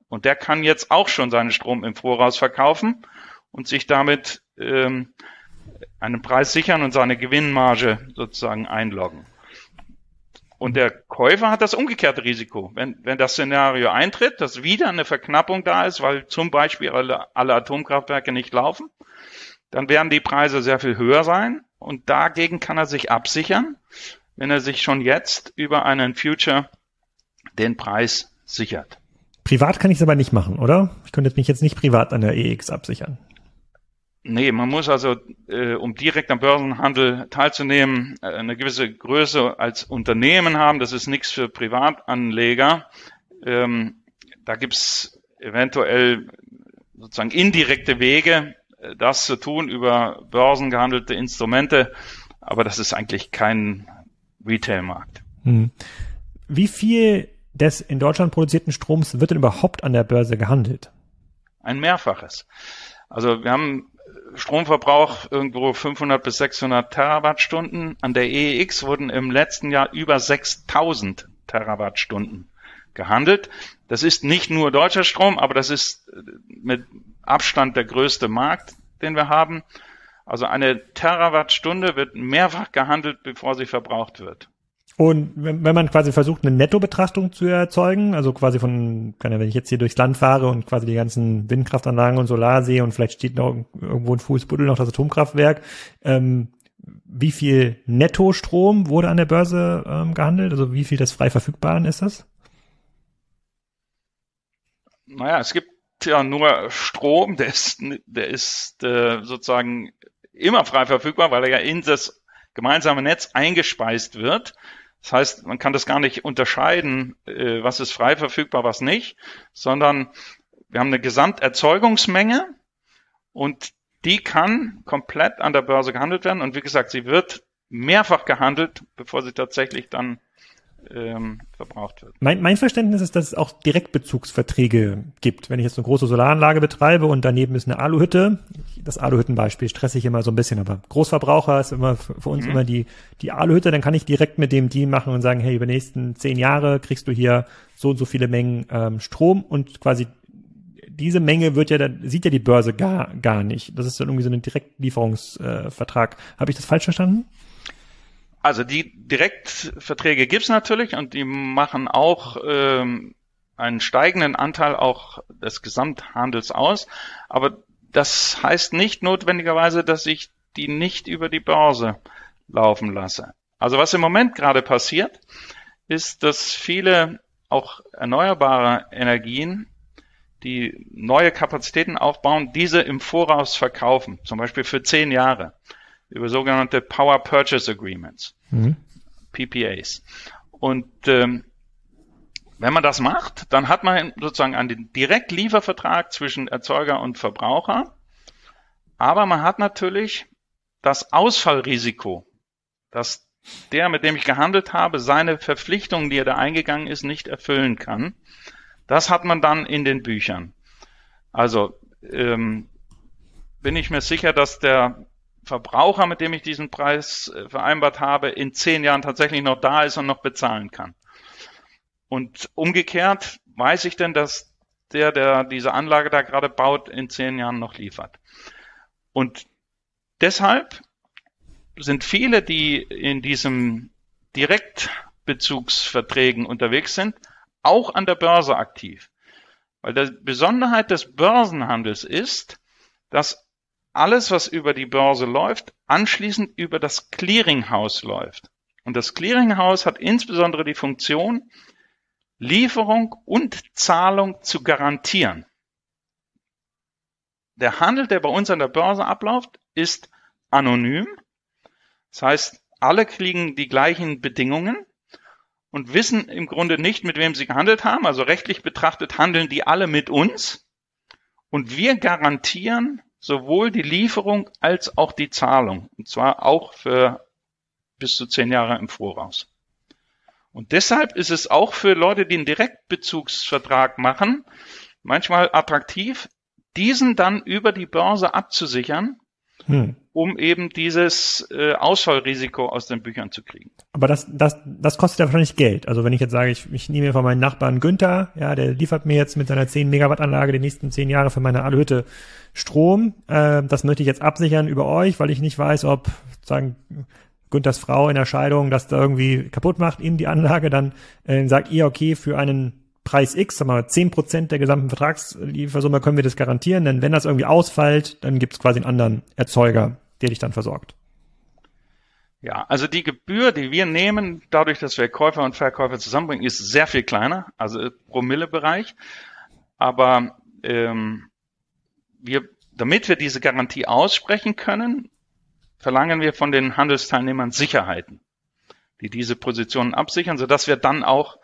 Und der kann jetzt auch schon seinen Strom im Voraus verkaufen und sich damit ähm, einen Preis sichern und seine Gewinnmarge sozusagen einloggen. Und der Käufer hat das umgekehrte Risiko. Wenn, wenn das Szenario eintritt, dass wieder eine Verknappung da ist, weil zum Beispiel alle, alle Atomkraftwerke nicht laufen, dann werden die Preise sehr viel höher sein und dagegen kann er sich absichern, wenn er sich schon jetzt über einen Future den Preis sichert. Privat kann ich es aber nicht machen, oder? Ich könnte mich jetzt nicht privat an der EX absichern. Nee, man muss also, äh, um direkt am Börsenhandel teilzunehmen, äh, eine gewisse Größe als Unternehmen haben. Das ist nichts für Privatanleger. Ähm, da gibt's eventuell sozusagen indirekte Wege, das zu tun über börsengehandelte Instrumente. Aber das ist eigentlich kein Retailmarkt. Hm. Wie viel des in Deutschland produzierten Stroms wird denn überhaupt an der Börse gehandelt? Ein Mehrfaches. Also wir haben Stromverbrauch irgendwo 500 bis 600 Terawattstunden. An der EEX wurden im letzten Jahr über 6000 Terawattstunden gehandelt. Das ist nicht nur deutscher Strom, aber das ist mit Abstand der größte Markt, den wir haben. Also eine Terawattstunde wird mehrfach gehandelt, bevor sie verbraucht wird. Und wenn, wenn man quasi versucht, eine Nettobetrachtung zu erzeugen, also quasi von, wenn ich jetzt hier durchs Land fahre und quasi die ganzen Windkraftanlagen und Solar sehe und vielleicht steht noch irgendwo ein Fußbuddel noch das Atomkraftwerk, ähm, wie viel Nettostrom wurde an der Börse ähm, gehandelt? Also wie viel des frei verfügbaren ist das? Naja, es gibt ja nur Strom, der ist, der ist äh, sozusagen immer frei verfügbar, weil er ja in das gemeinsame Netz eingespeist wird. Das heißt, man kann das gar nicht unterscheiden, äh, was ist frei verfügbar, was nicht, sondern wir haben eine Gesamterzeugungsmenge und die kann komplett an der Börse gehandelt werden. Und wie gesagt, sie wird mehrfach gehandelt, bevor sie tatsächlich dann ähm, verbraucht wird. Mein, mein Verständnis ist, dass es auch Direktbezugsverträge gibt. Wenn ich jetzt eine große Solaranlage betreibe und daneben ist eine Aluhütte, das Aluhüttenbeispiel stresse ich immer so ein bisschen, aber Großverbraucher ist immer für uns mhm. immer die, die Aluhütte, dann kann ich direkt mit dem Team machen und sagen, hey, über die nächsten zehn Jahre kriegst du hier so und so viele Mengen ähm, Strom und quasi diese Menge wird ja dann, sieht ja die Börse gar, gar nicht. Das ist dann irgendwie so ein Direktlieferungsvertrag. Äh, Habe ich das falsch verstanden? Also die Direktverträge gibt's natürlich und die machen auch ähm, einen steigenden Anteil auch des Gesamthandels aus. Aber das heißt nicht notwendigerweise, dass ich die nicht über die Börse laufen lasse. Also was im Moment gerade passiert, ist, dass viele auch erneuerbare Energien, die neue Kapazitäten aufbauen, diese im Voraus verkaufen, zum Beispiel für zehn Jahre über sogenannte Power Purchase Agreements, mhm. PPAs. Und ähm, wenn man das macht, dann hat man sozusagen einen Direktliefervertrag zwischen Erzeuger und Verbraucher, aber man hat natürlich das Ausfallrisiko, dass der, mit dem ich gehandelt habe, seine Verpflichtungen, die er da eingegangen ist, nicht erfüllen kann. Das hat man dann in den Büchern. Also ähm, bin ich mir sicher, dass der Verbraucher, mit dem ich diesen Preis äh, vereinbart habe, in zehn Jahren tatsächlich noch da ist und noch bezahlen kann. Und umgekehrt weiß ich denn, dass der, der diese Anlage da gerade baut, in zehn Jahren noch liefert. Und deshalb sind viele, die in diesem Direktbezugsverträgen unterwegs sind, auch an der Börse aktiv. Weil die Besonderheit des Börsenhandels ist, dass alles, was über die Börse läuft, anschließend über das Clearinghouse läuft. Und das Clearinghouse hat insbesondere die Funktion, Lieferung und Zahlung zu garantieren. Der Handel, der bei uns an der Börse abläuft, ist anonym. Das heißt, alle kriegen die gleichen Bedingungen und wissen im Grunde nicht, mit wem sie gehandelt haben. Also rechtlich betrachtet handeln die alle mit uns. Und wir garantieren sowohl die Lieferung als auch die Zahlung. Und zwar auch für bis zu zehn Jahre im Voraus. Und deshalb ist es auch für Leute, die einen Direktbezugsvertrag machen, manchmal attraktiv, diesen dann über die Börse abzusichern, hm. um eben dieses äh, Ausfallrisiko aus den Büchern zu kriegen. Aber das, das, das kostet ja wahrscheinlich Geld. Also wenn ich jetzt sage, ich, ich nehme mir von meinem Nachbarn Günther, ja, der liefert mir jetzt mit seiner 10 Megawatt Anlage die nächsten 10 Jahre für meine Alhütte Strom. Äh, das möchte ich jetzt absichern über euch, weil ich nicht weiß, ob sozusagen Günthers Frau in der Scheidung das da irgendwie kaputt macht, ihm die Anlage, dann äh, sagt ihr, okay, für einen Preis X, sagen wir mal, 10% der gesamten Vertragsliefersumme können wir das garantieren, denn wenn das irgendwie ausfällt, dann gibt es quasi einen anderen Erzeuger, der dich dann versorgt. Ja, also die Gebühr, die wir nehmen, dadurch, dass wir Käufer und Verkäufer zusammenbringen, ist sehr viel kleiner, also Promillebereich. Aber ähm, wir, damit wir diese Garantie aussprechen können, verlangen wir von den Handelsteilnehmern Sicherheiten, die diese Positionen absichern, sodass wir dann auch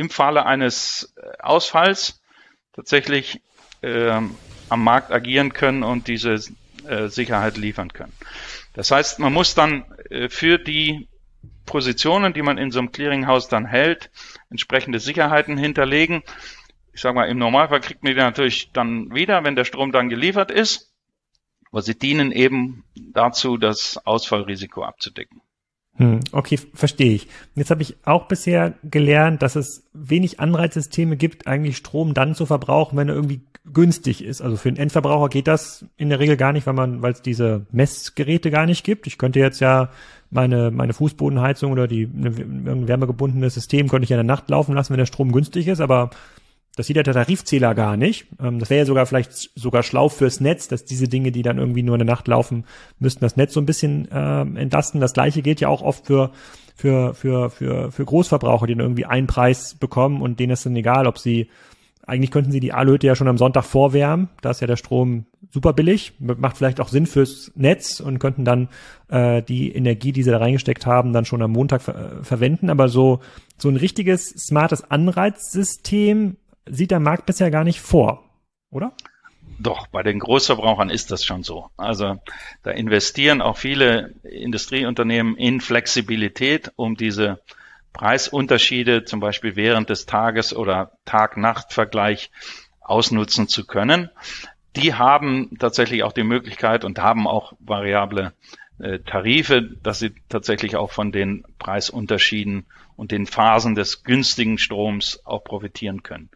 im Falle eines äh, Ausfalls tatsächlich äh, am Markt agieren können und diese äh, Sicherheit liefern können. Das heißt, man muss dann äh, für die Positionen, die man in so einem Clearinghouse dann hält, entsprechende Sicherheiten hinterlegen. Ich sage mal, im Normalfall kriegt man die natürlich dann wieder, wenn der Strom dann geliefert ist. Aber sie dienen eben dazu, das Ausfallrisiko abzudecken. Hm, okay, verstehe ich. Jetzt habe ich auch bisher gelernt, dass es wenig Anreizsysteme gibt, eigentlich Strom dann zu verbrauchen, wenn er irgendwie günstig ist. Also für den Endverbraucher geht das in der Regel gar nicht, weil man, weil es diese Messgeräte gar nicht gibt. Ich könnte jetzt ja meine, meine Fußbodenheizung oder die ein wärmegebundenes System könnte ich ja in der Nacht laufen lassen, wenn der Strom günstig ist, aber das sieht ja der Tarifzähler gar nicht. Ähm, das wäre ja sogar vielleicht sogar schlau fürs Netz, dass diese Dinge, die dann irgendwie nur in der Nacht laufen, müssten das Netz so ein bisschen äh, entlasten. Das gleiche gilt ja auch oft für für für für für Großverbraucher, die dann irgendwie einen Preis bekommen und denen ist dann egal, ob sie eigentlich könnten sie die Alöte ja schon am Sonntag vorwärmen. Da ist ja der Strom super billig, macht vielleicht auch Sinn fürs Netz und könnten dann äh, die Energie, die sie da reingesteckt haben, dann schon am Montag ver verwenden. Aber so so ein richtiges smartes Anreizsystem sieht der Markt bisher gar nicht vor, oder? Doch, bei den Großverbrauchern ist das schon so. Also da investieren auch viele Industrieunternehmen in Flexibilität, um diese Preisunterschiede zum Beispiel während des Tages oder Tag-Nacht-Vergleich ausnutzen zu können. Die haben tatsächlich auch die Möglichkeit und haben auch variable äh, Tarife, dass sie tatsächlich auch von den Preisunterschieden und den Phasen des günstigen Stroms auch profitieren können.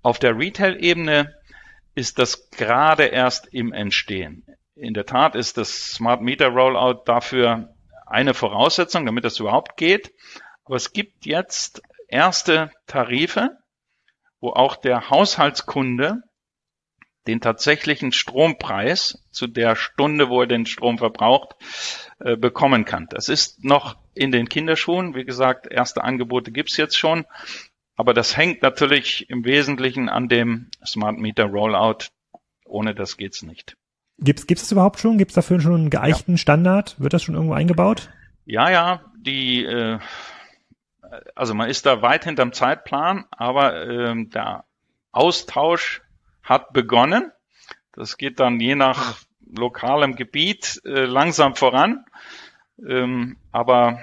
Auf der Retail-Ebene ist das gerade erst im Entstehen. In der Tat ist das Smart Meter Rollout dafür eine Voraussetzung, damit das überhaupt geht. Aber es gibt jetzt erste Tarife, wo auch der Haushaltskunde den tatsächlichen Strompreis zu der Stunde, wo er den Strom verbraucht, äh, bekommen kann. Das ist noch in den Kinderschuhen. Wie gesagt, erste Angebote gibt's jetzt schon. Aber das hängt natürlich im Wesentlichen an dem Smart Meter Rollout. Ohne das geht's nicht. Gibt's gibt's das überhaupt schon? Gibt's dafür schon einen geeichten ja. Standard? Wird das schon irgendwo eingebaut? Ja, ja. Die äh, also man ist da weit hinterm Zeitplan, aber äh, der Austausch hat begonnen. Das geht dann je nach lokalem Gebiet äh, langsam voran. Ähm, aber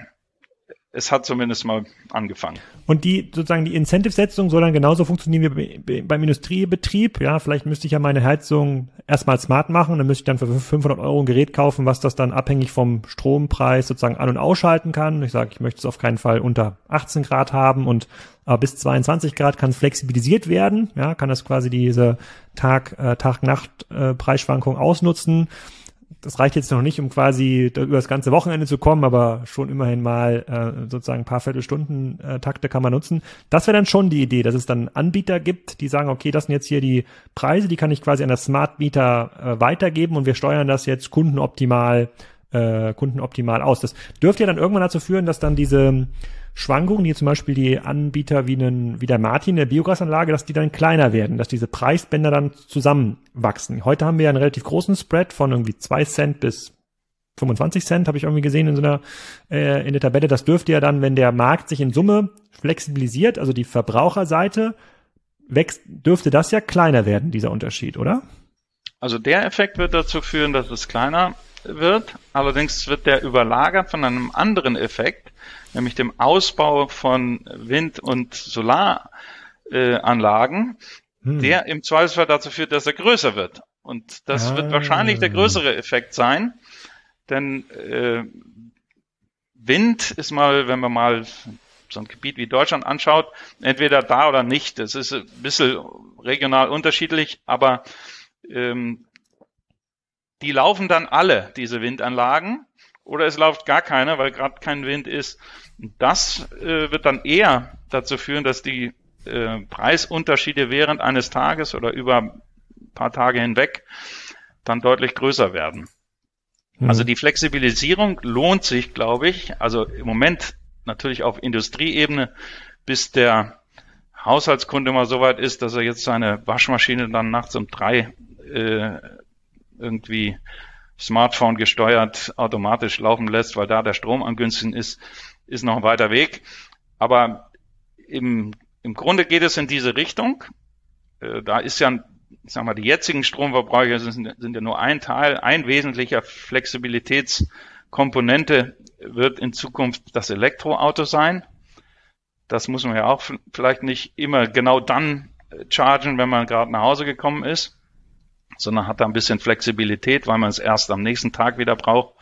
es hat zumindest mal angefangen. Und die sozusagen die Incentive-Setzung soll dann genauso funktionieren wie beim Industriebetrieb. Ja, vielleicht müsste ich ja meine Heizung erstmal smart machen, dann müsste ich dann für 500 Euro ein Gerät kaufen, was das dann abhängig vom Strompreis sozusagen an- und ausschalten kann. Ich sage, ich möchte es auf keinen Fall unter 18 Grad haben und aber bis 22 Grad kann es flexibilisiert werden. Ja, kann das quasi diese Tag, äh, Tag-Nacht-Preisschwankung äh, ausnutzen das reicht jetzt noch nicht, um quasi über das ganze Wochenende zu kommen, aber schon immerhin mal äh, sozusagen ein paar Viertelstunden äh, Takte kann man nutzen. Das wäre dann schon die Idee, dass es dann Anbieter gibt, die sagen, okay, das sind jetzt hier die Preise, die kann ich quasi an das Smart Meter äh, weitergeben und wir steuern das jetzt kundenoptimal äh, kundenoptimal aus. Das dürfte ja dann irgendwann dazu führen, dass dann diese Schwankungen, die zum Beispiel die Anbieter wie, einen, wie der Martin in der Biogasanlage, dass die dann kleiner werden, dass diese Preisbänder dann zusammenwachsen. Heute haben wir einen relativ großen Spread von irgendwie zwei Cent bis 25 Cent, habe ich irgendwie gesehen in so einer äh, in der Tabelle. Das dürfte ja dann, wenn der Markt sich in Summe flexibilisiert, also die Verbraucherseite wächst, dürfte das ja kleiner werden, dieser Unterschied, oder? Also der Effekt wird dazu führen, dass es kleiner wird. Allerdings wird der überlagert von einem anderen Effekt, nämlich dem Ausbau von Wind- und Solaranlagen, hm. der im Zweifelsfall dazu führt, dass er größer wird. Und das ah. wird wahrscheinlich der größere Effekt sein, denn äh, Wind ist mal, wenn man mal so ein Gebiet wie Deutschland anschaut, entweder da oder nicht. Das ist ein bisschen regional unterschiedlich, aber ähm, die laufen dann alle, diese Windanlagen, oder es läuft gar keine, weil gerade kein Wind ist. Das äh, wird dann eher dazu führen, dass die äh, Preisunterschiede während eines Tages oder über ein paar Tage hinweg dann deutlich größer werden. Mhm. Also die Flexibilisierung lohnt sich, glaube ich. Also im Moment natürlich auf Industrieebene, bis der Haushaltskunde mal so weit ist, dass er jetzt seine Waschmaschine dann nachts um drei äh, irgendwie Smartphone gesteuert automatisch laufen lässt, weil da der Strom am günstigsten ist, ist noch ein weiter Weg. Aber im, im Grunde geht es in diese Richtung. Äh, da ist ja, ich sag mal, die jetzigen Stromverbräuche sind, sind ja nur ein Teil, ein wesentlicher Flexibilitätskomponente wird in Zukunft das Elektroauto sein. Das muss man ja auch vielleicht nicht immer genau dann äh, chargen, wenn man gerade nach Hause gekommen ist sondern hat da ein bisschen Flexibilität, weil man es erst am nächsten Tag wieder braucht.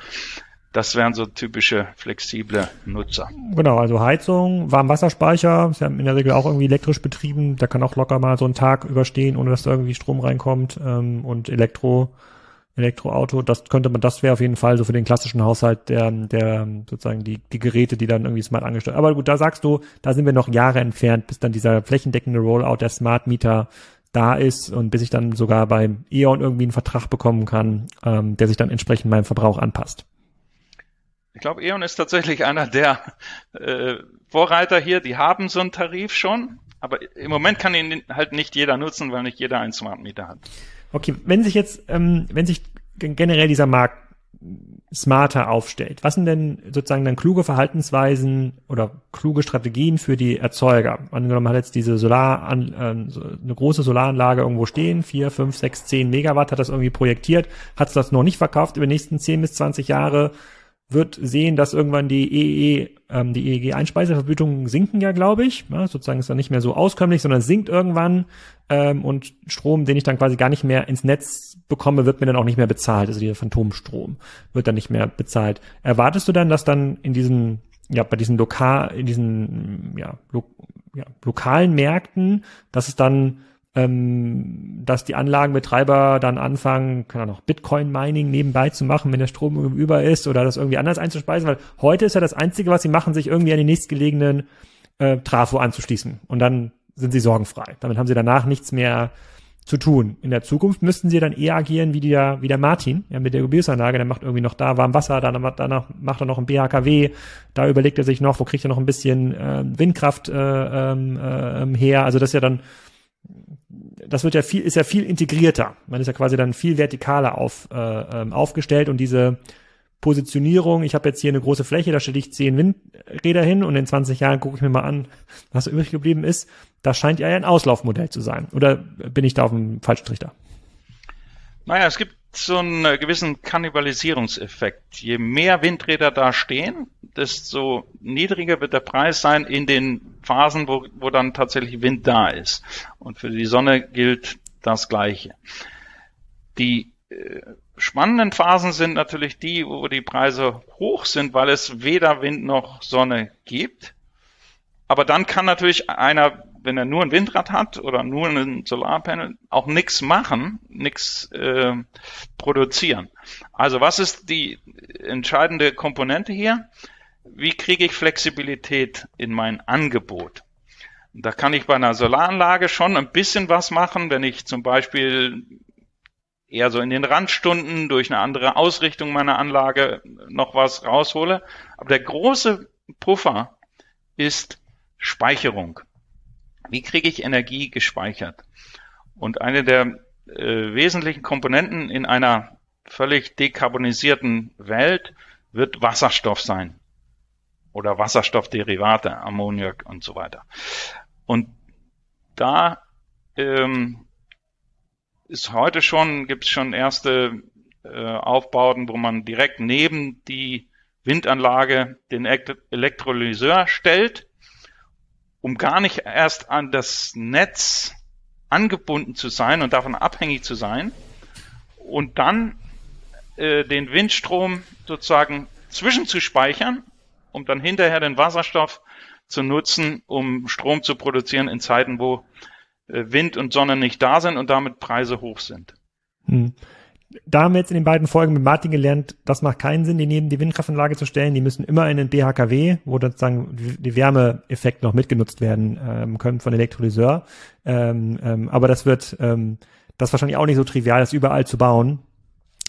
Das wären so typische flexible Nutzer. Genau, also Heizung, Warmwasserspeicher, ist ja in der Regel auch irgendwie elektrisch betrieben. Der kann auch locker mal so einen Tag überstehen, ohne dass da irgendwie Strom reinkommt. Ähm, und Elektro, Elektroauto, das könnte man, das wäre auf jeden Fall so für den klassischen Haushalt der, der sozusagen die, die Geräte, die dann irgendwie smart angestellt. Aber gut, da sagst du, da sind wir noch Jahre entfernt, bis dann dieser flächendeckende Rollout der Smart Meter da ist und bis ich dann sogar beim E.ON irgendwie einen Vertrag bekommen kann, ähm, der sich dann entsprechend meinem Verbrauch anpasst. Ich glaube, E.ON ist tatsächlich einer der äh, Vorreiter hier. Die haben so einen Tarif schon, aber im Moment kann ihn halt nicht jeder nutzen, weil nicht jeder einen Smart Meter hat. Okay, wenn sich jetzt, ähm, wenn sich generell dieser Markt smarter aufstellt. Was sind denn sozusagen dann kluge Verhaltensweisen oder kluge Strategien für die Erzeuger? Angenommen hat jetzt diese Solar, an, äh, eine große Solaranlage irgendwo stehen, vier, fünf, sechs, zehn Megawatt, hat das irgendwie projektiert, hat es das noch nicht verkauft über die nächsten zehn bis zwanzig Jahre, wird sehen, dass irgendwann die EEG, ähm, die EEG-Einspeisevergütungen sinken ja, glaube ich. Ja, sozusagen ist dann nicht mehr so auskömmlich, sondern sinkt irgendwann ähm, und Strom, den ich dann quasi gar nicht mehr ins Netz bekomme, wird mir dann auch nicht mehr bezahlt. Also dieser Phantomstrom wird dann nicht mehr bezahlt. Erwartest du dann, dass dann in diesen, ja, bei diesen lokal, in diesen, ja, lo, ja lokalen Märkten, dass es dann ähm, dass die Anlagenbetreiber dann anfangen, kann auch Bitcoin-Mining nebenbei zu machen, wenn der Strom über ist oder das irgendwie anders einzuspeisen, weil heute ist ja das Einzige, was sie machen, sich irgendwie an die nächstgelegenen äh, Trafo anzuschließen und dann sind sie sorgenfrei. Damit haben sie danach nichts mehr zu tun. In der Zukunft müssten sie dann eher agieren wie der, wie der Martin, ja, mit der Gebirgsanlage, der macht irgendwie noch da warm Wasser, danach, danach macht er noch ein BHKW, da überlegt er sich noch, wo kriegt er noch ein bisschen äh, Windkraft äh, ähm, äh, her. Also das ist ja dann das wird ja viel, ist ja viel integrierter. Man ist ja quasi dann viel vertikaler auf, äh, ähm, aufgestellt und diese Positionierung, ich habe jetzt hier eine große Fläche, da stelle ich zehn Windräder hin und in 20 Jahren gucke ich mir mal an, was übrig geblieben ist. Das scheint ja ein Auslaufmodell zu sein. Oder bin ich da auf dem falschen Trichter? Naja, es gibt so einen gewissen Kannibalisierungseffekt. Je mehr Windräder da stehen, desto niedriger wird der Preis sein in den Phasen, wo, wo dann tatsächlich Wind da ist. Und für die Sonne gilt das Gleiche. Die äh, spannenden Phasen sind natürlich die, wo die Preise hoch sind, weil es weder Wind noch Sonne gibt. Aber dann kann natürlich einer wenn er nur ein Windrad hat oder nur ein Solarpanel, auch nichts machen, nichts äh, produzieren. Also was ist die entscheidende Komponente hier? Wie kriege ich Flexibilität in mein Angebot? Da kann ich bei einer Solaranlage schon ein bisschen was machen, wenn ich zum Beispiel eher so in den Randstunden durch eine andere Ausrichtung meiner Anlage noch was raushole. Aber der große Puffer ist Speicherung. Wie kriege ich Energie gespeichert? Und eine der äh, wesentlichen Komponenten in einer völlig dekarbonisierten Welt wird Wasserstoff sein. Oder Wasserstoffderivate, Ammoniak und so weiter. Und da ähm, ist heute schon, gibt es schon erste äh, Aufbauten, wo man direkt neben die Windanlage den Elektrolyseur stellt um gar nicht erst an das Netz angebunden zu sein und davon abhängig zu sein. und dann äh, den Windstrom sozusagen zwischenzuspeichern, um dann hinterher den Wasserstoff zu nutzen, um Strom zu produzieren in Zeiten, wo äh, Wind und Sonne nicht da sind und damit Preise hoch sind. Hm. Da haben wir jetzt in den beiden Folgen mit Martin gelernt, das macht keinen Sinn, die neben die Windkraftanlage zu stellen. Die müssen immer in den BHKW, wo dann sozusagen die Wärmeeffekt noch mitgenutzt werden ähm, können von Elektrolyseur. Ähm, ähm, aber das wird ähm, das wahrscheinlich auch nicht so trivial, das überall zu bauen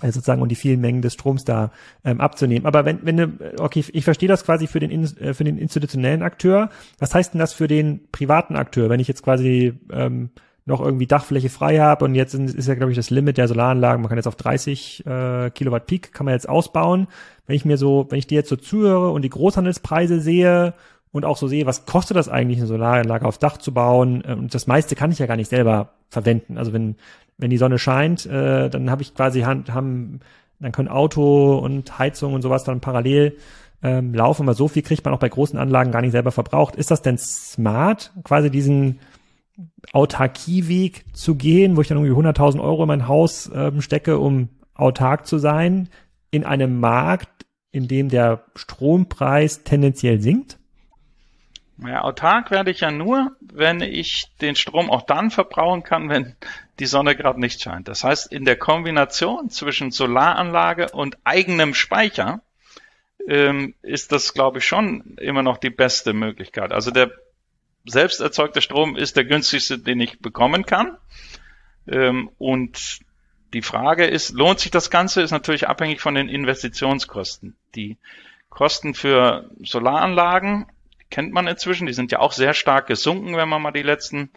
sozusagen und die vielen Mengen des Stroms da ähm, abzunehmen. Aber wenn, wenn du, okay, ich verstehe das quasi für den äh, für den institutionellen Akteur. Was heißt denn das für den privaten Akteur, wenn ich jetzt quasi ähm, noch irgendwie Dachfläche frei habe und jetzt ist ja glaube ich das Limit der Solaranlagen, man kann jetzt auf 30 äh, Kilowatt Peak kann man jetzt ausbauen. Wenn ich mir so, wenn ich dir jetzt so zuhöre und die Großhandelspreise sehe und auch so sehe, was kostet das eigentlich, eine Solaranlage aufs Dach zu bauen? Und das meiste kann ich ja gar nicht selber verwenden. Also wenn, wenn die Sonne scheint, äh, dann habe ich quasi Hand, haben, dann können Auto und Heizung und sowas dann parallel ähm, laufen, aber so viel kriegt man auch bei großen Anlagen gar nicht selber verbraucht. Ist das denn smart, quasi diesen Autarkieweg zu gehen, wo ich dann irgendwie 100.000 Euro in mein Haus ähm, stecke, um autark zu sein, in einem Markt, in dem der Strompreis tendenziell sinkt? Ja, autark werde ich ja nur, wenn ich den Strom auch dann verbrauchen kann, wenn die Sonne gerade nicht scheint. Das heißt, in der Kombination zwischen Solaranlage und eigenem Speicher ähm, ist das, glaube ich, schon immer noch die beste Möglichkeit. Also der selbst erzeugte Strom ist der günstigste, den ich bekommen kann. Ähm, und die Frage ist, lohnt sich das Ganze, ist natürlich abhängig von den Investitionskosten. Die Kosten für Solaranlagen kennt man inzwischen. Die sind ja auch sehr stark gesunken, wenn man mal die letzten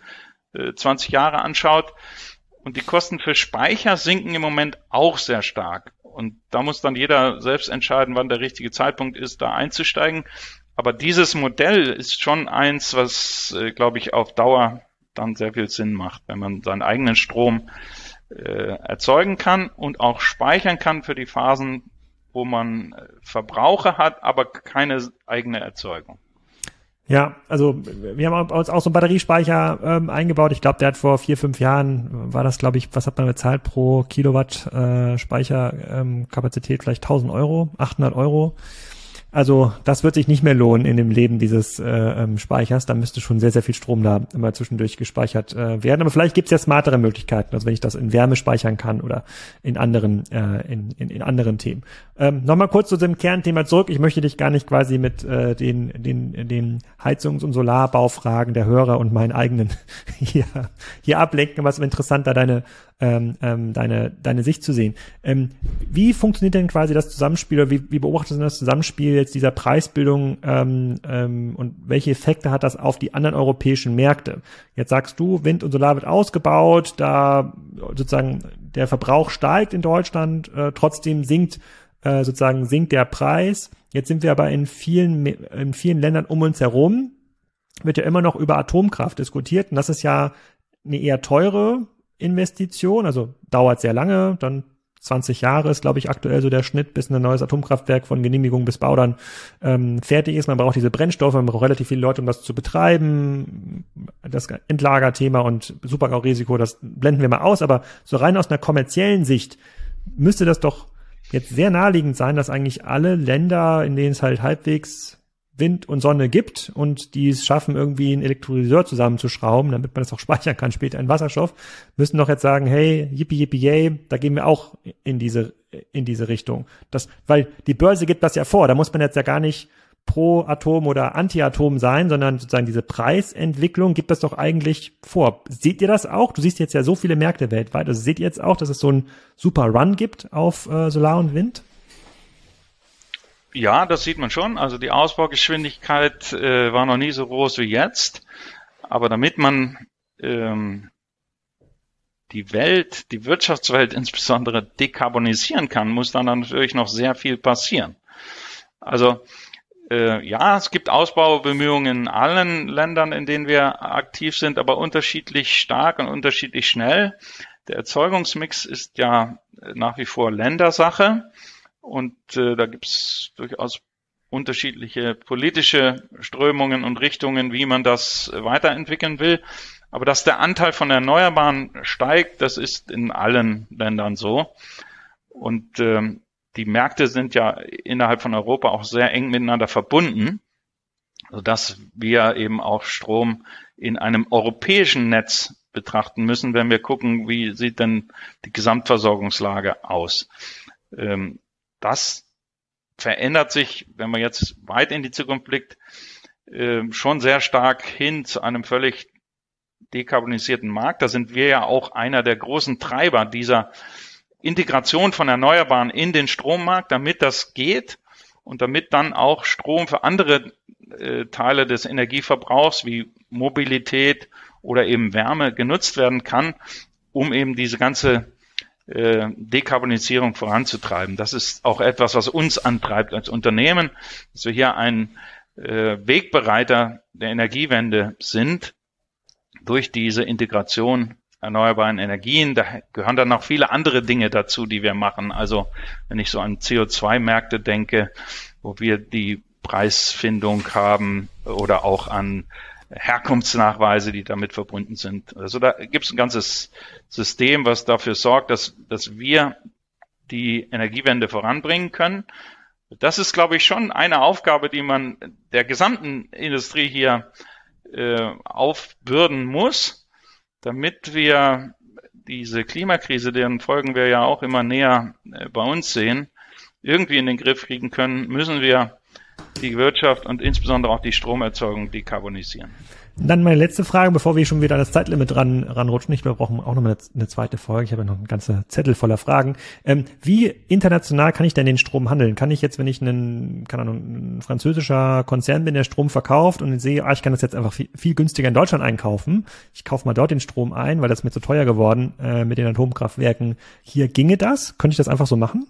äh, 20 Jahre anschaut. Und die Kosten für Speicher sinken im Moment auch sehr stark. Und da muss dann jeder selbst entscheiden, wann der richtige Zeitpunkt ist, da einzusteigen. Aber dieses Modell ist schon eins, was, äh, glaube ich, auf Dauer dann sehr viel Sinn macht, wenn man seinen eigenen Strom äh, erzeugen kann und auch speichern kann für die Phasen, wo man äh, Verbraucher hat, aber keine eigene Erzeugung. Ja, also wir haben uns auch so einen Batteriespeicher ähm, eingebaut. Ich glaube, der hat vor vier, fünf Jahren, war das, glaube ich, was hat man bezahlt pro Kilowatt äh, Speicherkapazität? Ähm, vielleicht 1000 Euro, 800 Euro. Also das wird sich nicht mehr lohnen in dem Leben dieses äh, ähm, Speichers. Da müsste schon sehr, sehr viel Strom da immer zwischendurch gespeichert äh, werden. Aber vielleicht gibt es ja smartere Möglichkeiten, also wenn ich das in Wärme speichern kann oder in anderen, äh, in, in, in anderen Themen. Ähm, Nochmal kurz zu dem Kernthema zurück. Ich möchte dich gar nicht quasi mit äh, den, den, den Heizungs- und Solarbaufragen der Hörer und meinen eigenen [laughs] hier, hier ablenken. Was interessant da deine ähm, ähm, deine, deine Sicht zu sehen. Ähm, wie funktioniert denn quasi das Zusammenspiel oder wie, wie beobachtest du das Zusammenspiel jetzt dieser Preisbildung ähm, ähm, und welche Effekte hat das auf die anderen europäischen Märkte? Jetzt sagst du, Wind und Solar wird ausgebaut, da sozusagen der Verbrauch steigt in Deutschland, äh, trotzdem sinkt äh, sozusagen sinkt der Preis. Jetzt sind wir aber in vielen in vielen Ländern um uns herum wird ja immer noch über Atomkraft diskutiert und das ist ja eine eher teure Investition, also dauert sehr lange, dann 20 Jahre ist, glaube ich, aktuell so der Schnitt, bis ein neues Atomkraftwerk von Genehmigung bis Bau dann ähm, fertig ist. Man braucht diese Brennstoffe, man braucht relativ viele Leute, um das zu betreiben. Das Endlagerthema und Supergau-Risiko, das blenden wir mal aus. Aber so rein aus einer kommerziellen Sicht müsste das doch jetzt sehr naheliegend sein, dass eigentlich alle Länder, in denen es halt halbwegs Wind und Sonne gibt und die es schaffen, irgendwie einen Elektrolyseur zusammenzuschrauben, damit man das auch [laughs] speichern kann später in Wasserstoff, müssen doch jetzt sagen, hey, yippie, yippie, yay, da gehen wir auch in diese, in diese Richtung. Das, weil die Börse gibt das ja vor, da muss man jetzt ja gar nicht pro Atom oder Anti-Atom sein, sondern sozusagen diese Preisentwicklung gibt das doch eigentlich vor. Seht ihr das auch? Du siehst jetzt ja so viele Märkte weltweit. Also seht ihr jetzt auch, dass es so einen super Run gibt auf äh, Solar und Wind? Ja, das sieht man schon. Also die Ausbaugeschwindigkeit äh, war noch nie so groß wie jetzt. Aber damit man ähm, die Welt, die Wirtschaftswelt insbesondere dekarbonisieren kann, muss dann natürlich noch sehr viel passieren. Also äh, ja, es gibt Ausbaubemühungen in allen Ländern, in denen wir aktiv sind, aber unterschiedlich stark und unterschiedlich schnell. Der Erzeugungsmix ist ja nach wie vor Ländersache. Und äh, da gibt's durchaus unterschiedliche politische Strömungen und Richtungen, wie man das weiterentwickeln will. Aber dass der Anteil von Erneuerbaren steigt, das ist in allen Ländern so. Und ähm, die Märkte sind ja innerhalb von Europa auch sehr eng miteinander verbunden, sodass wir eben auch Strom in einem europäischen Netz betrachten müssen, wenn wir gucken, wie sieht denn die Gesamtversorgungslage aus. Ähm, das verändert sich, wenn man jetzt weit in die Zukunft blickt, äh, schon sehr stark hin zu einem völlig dekarbonisierten Markt. Da sind wir ja auch einer der großen Treiber dieser Integration von Erneuerbaren in den Strommarkt, damit das geht und damit dann auch Strom für andere äh, Teile des Energieverbrauchs wie Mobilität oder eben Wärme genutzt werden kann, um eben diese ganze äh, Dekarbonisierung voranzutreiben. Das ist auch etwas, was uns antreibt als Unternehmen, dass wir hier ein äh, Wegbereiter der Energiewende sind durch diese Integration erneuerbaren Energien. Da gehören dann noch viele andere Dinge dazu, die wir machen. Also wenn ich so an CO2-Märkte denke, wo wir die Preisfindung haben oder auch an Herkunftsnachweise, die damit verbunden sind. Also da gibt es ein ganzes System, was dafür sorgt, dass, dass wir die Energiewende voranbringen können. Das ist, glaube ich, schon eine Aufgabe, die man der gesamten Industrie hier äh, aufbürden muss, damit wir diese Klimakrise, deren Folgen wir ja auch immer näher äh, bei uns sehen, irgendwie in den Griff kriegen können, müssen wir die Wirtschaft und insbesondere auch die Stromerzeugung dekarbonisieren. Dann meine letzte Frage, bevor wir schon wieder an das Zeitlimit ran, ranrutschen. Ich, wir brauchen auch noch eine, eine zweite Folge. Ich habe ja noch einen ganzen Zettel voller Fragen. Ähm, wie international kann ich denn den Strom handeln? Kann ich jetzt, wenn ich ein, keine Ahnung, ein französischer Konzern bin, der Strom verkauft und sehe, ah, ich kann das jetzt einfach viel, viel günstiger in Deutschland einkaufen. Ich kaufe mal dort den Strom ein, weil das mir zu teuer geworden äh, mit den Atomkraftwerken. Hier ginge das? Könnte ich das einfach so machen?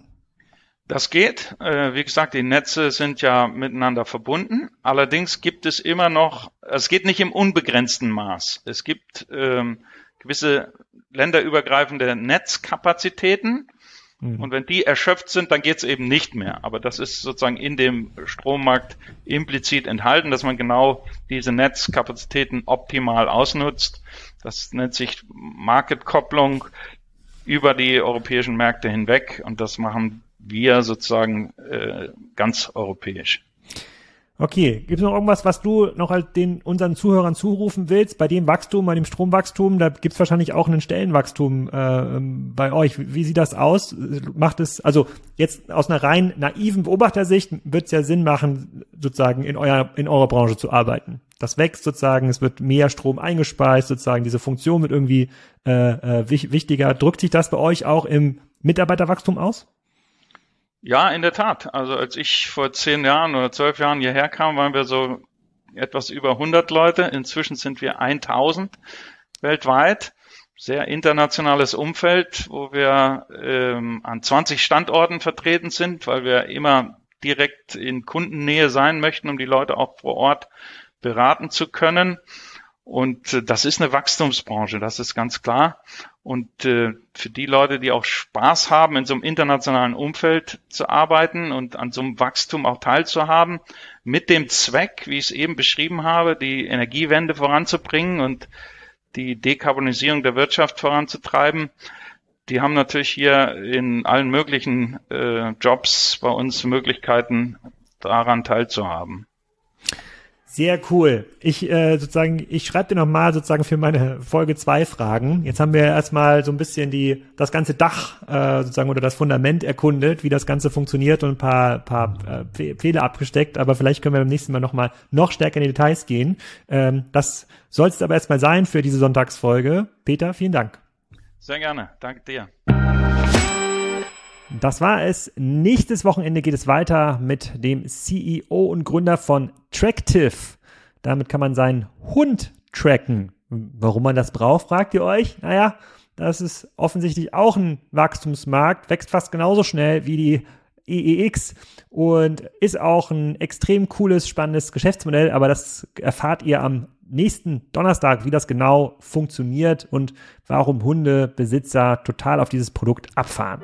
Das geht. Äh, wie gesagt, die Netze sind ja miteinander verbunden. Allerdings gibt es immer noch, es geht nicht im unbegrenzten Maß. Es gibt ähm, gewisse länderübergreifende Netzkapazitäten. Mhm. Und wenn die erschöpft sind, dann geht es eben nicht mehr. Aber das ist sozusagen in dem Strommarkt implizit enthalten, dass man genau diese Netzkapazitäten optimal ausnutzt. Das nennt sich Marketkopplung über die europäischen Märkte hinweg. Und das machen wir sozusagen äh, ganz europäisch. Okay, gibt es noch irgendwas, was du noch halt den unseren Zuhörern zurufen willst? Bei dem Wachstum, bei dem Stromwachstum, da gibt es wahrscheinlich auch einen Stellenwachstum äh, bei euch. Wie sieht das aus? Macht es, also jetzt aus einer rein naiven Beobachtersicht wird es ja Sinn machen, sozusagen in eurer in eurer Branche zu arbeiten. Das wächst sozusagen, es wird mehr Strom eingespeist, sozusagen diese Funktion wird irgendwie äh, äh, wichtiger. Drückt sich das bei euch auch im Mitarbeiterwachstum aus? Ja, in der Tat. Also als ich vor zehn Jahren oder zwölf Jahren hierher kam, waren wir so etwas über 100 Leute. Inzwischen sind wir 1000 weltweit. Sehr internationales Umfeld, wo wir ähm, an 20 Standorten vertreten sind, weil wir immer direkt in Kundennähe sein möchten, um die Leute auch vor Ort beraten zu können. Und äh, das ist eine Wachstumsbranche, das ist ganz klar. Und äh, für die Leute, die auch Spaß haben, in so einem internationalen Umfeld zu arbeiten und an so einem Wachstum auch teilzuhaben, mit dem Zweck, wie ich es eben beschrieben habe, die Energiewende voranzubringen und die Dekarbonisierung der Wirtschaft voranzutreiben, die haben natürlich hier in allen möglichen äh, Jobs bei uns Möglichkeiten, daran teilzuhaben. Sehr cool. Ich äh, sozusagen, ich schreibe dir nochmal sozusagen für meine Folge zwei Fragen. Jetzt haben wir erstmal so ein bisschen die das ganze Dach äh, sozusagen oder das Fundament erkundet, wie das Ganze funktioniert und ein paar, paar äh, Pfähle abgesteckt, aber vielleicht können wir beim nächsten Mal nochmal noch stärker in die Details gehen. Ähm, das soll es aber erstmal sein für diese Sonntagsfolge. Peter, vielen Dank. Sehr gerne. Danke dir. Das war es. Nächstes Wochenende geht es weiter mit dem CEO und Gründer von Tractive. Damit kann man seinen Hund tracken. Warum man das braucht, fragt ihr euch? Naja, das ist offensichtlich auch ein Wachstumsmarkt, wächst fast genauso schnell wie die EEX und ist auch ein extrem cooles, spannendes Geschäftsmodell, aber das erfahrt ihr am nächsten Donnerstag, wie das genau funktioniert und warum Hundebesitzer total auf dieses Produkt abfahren.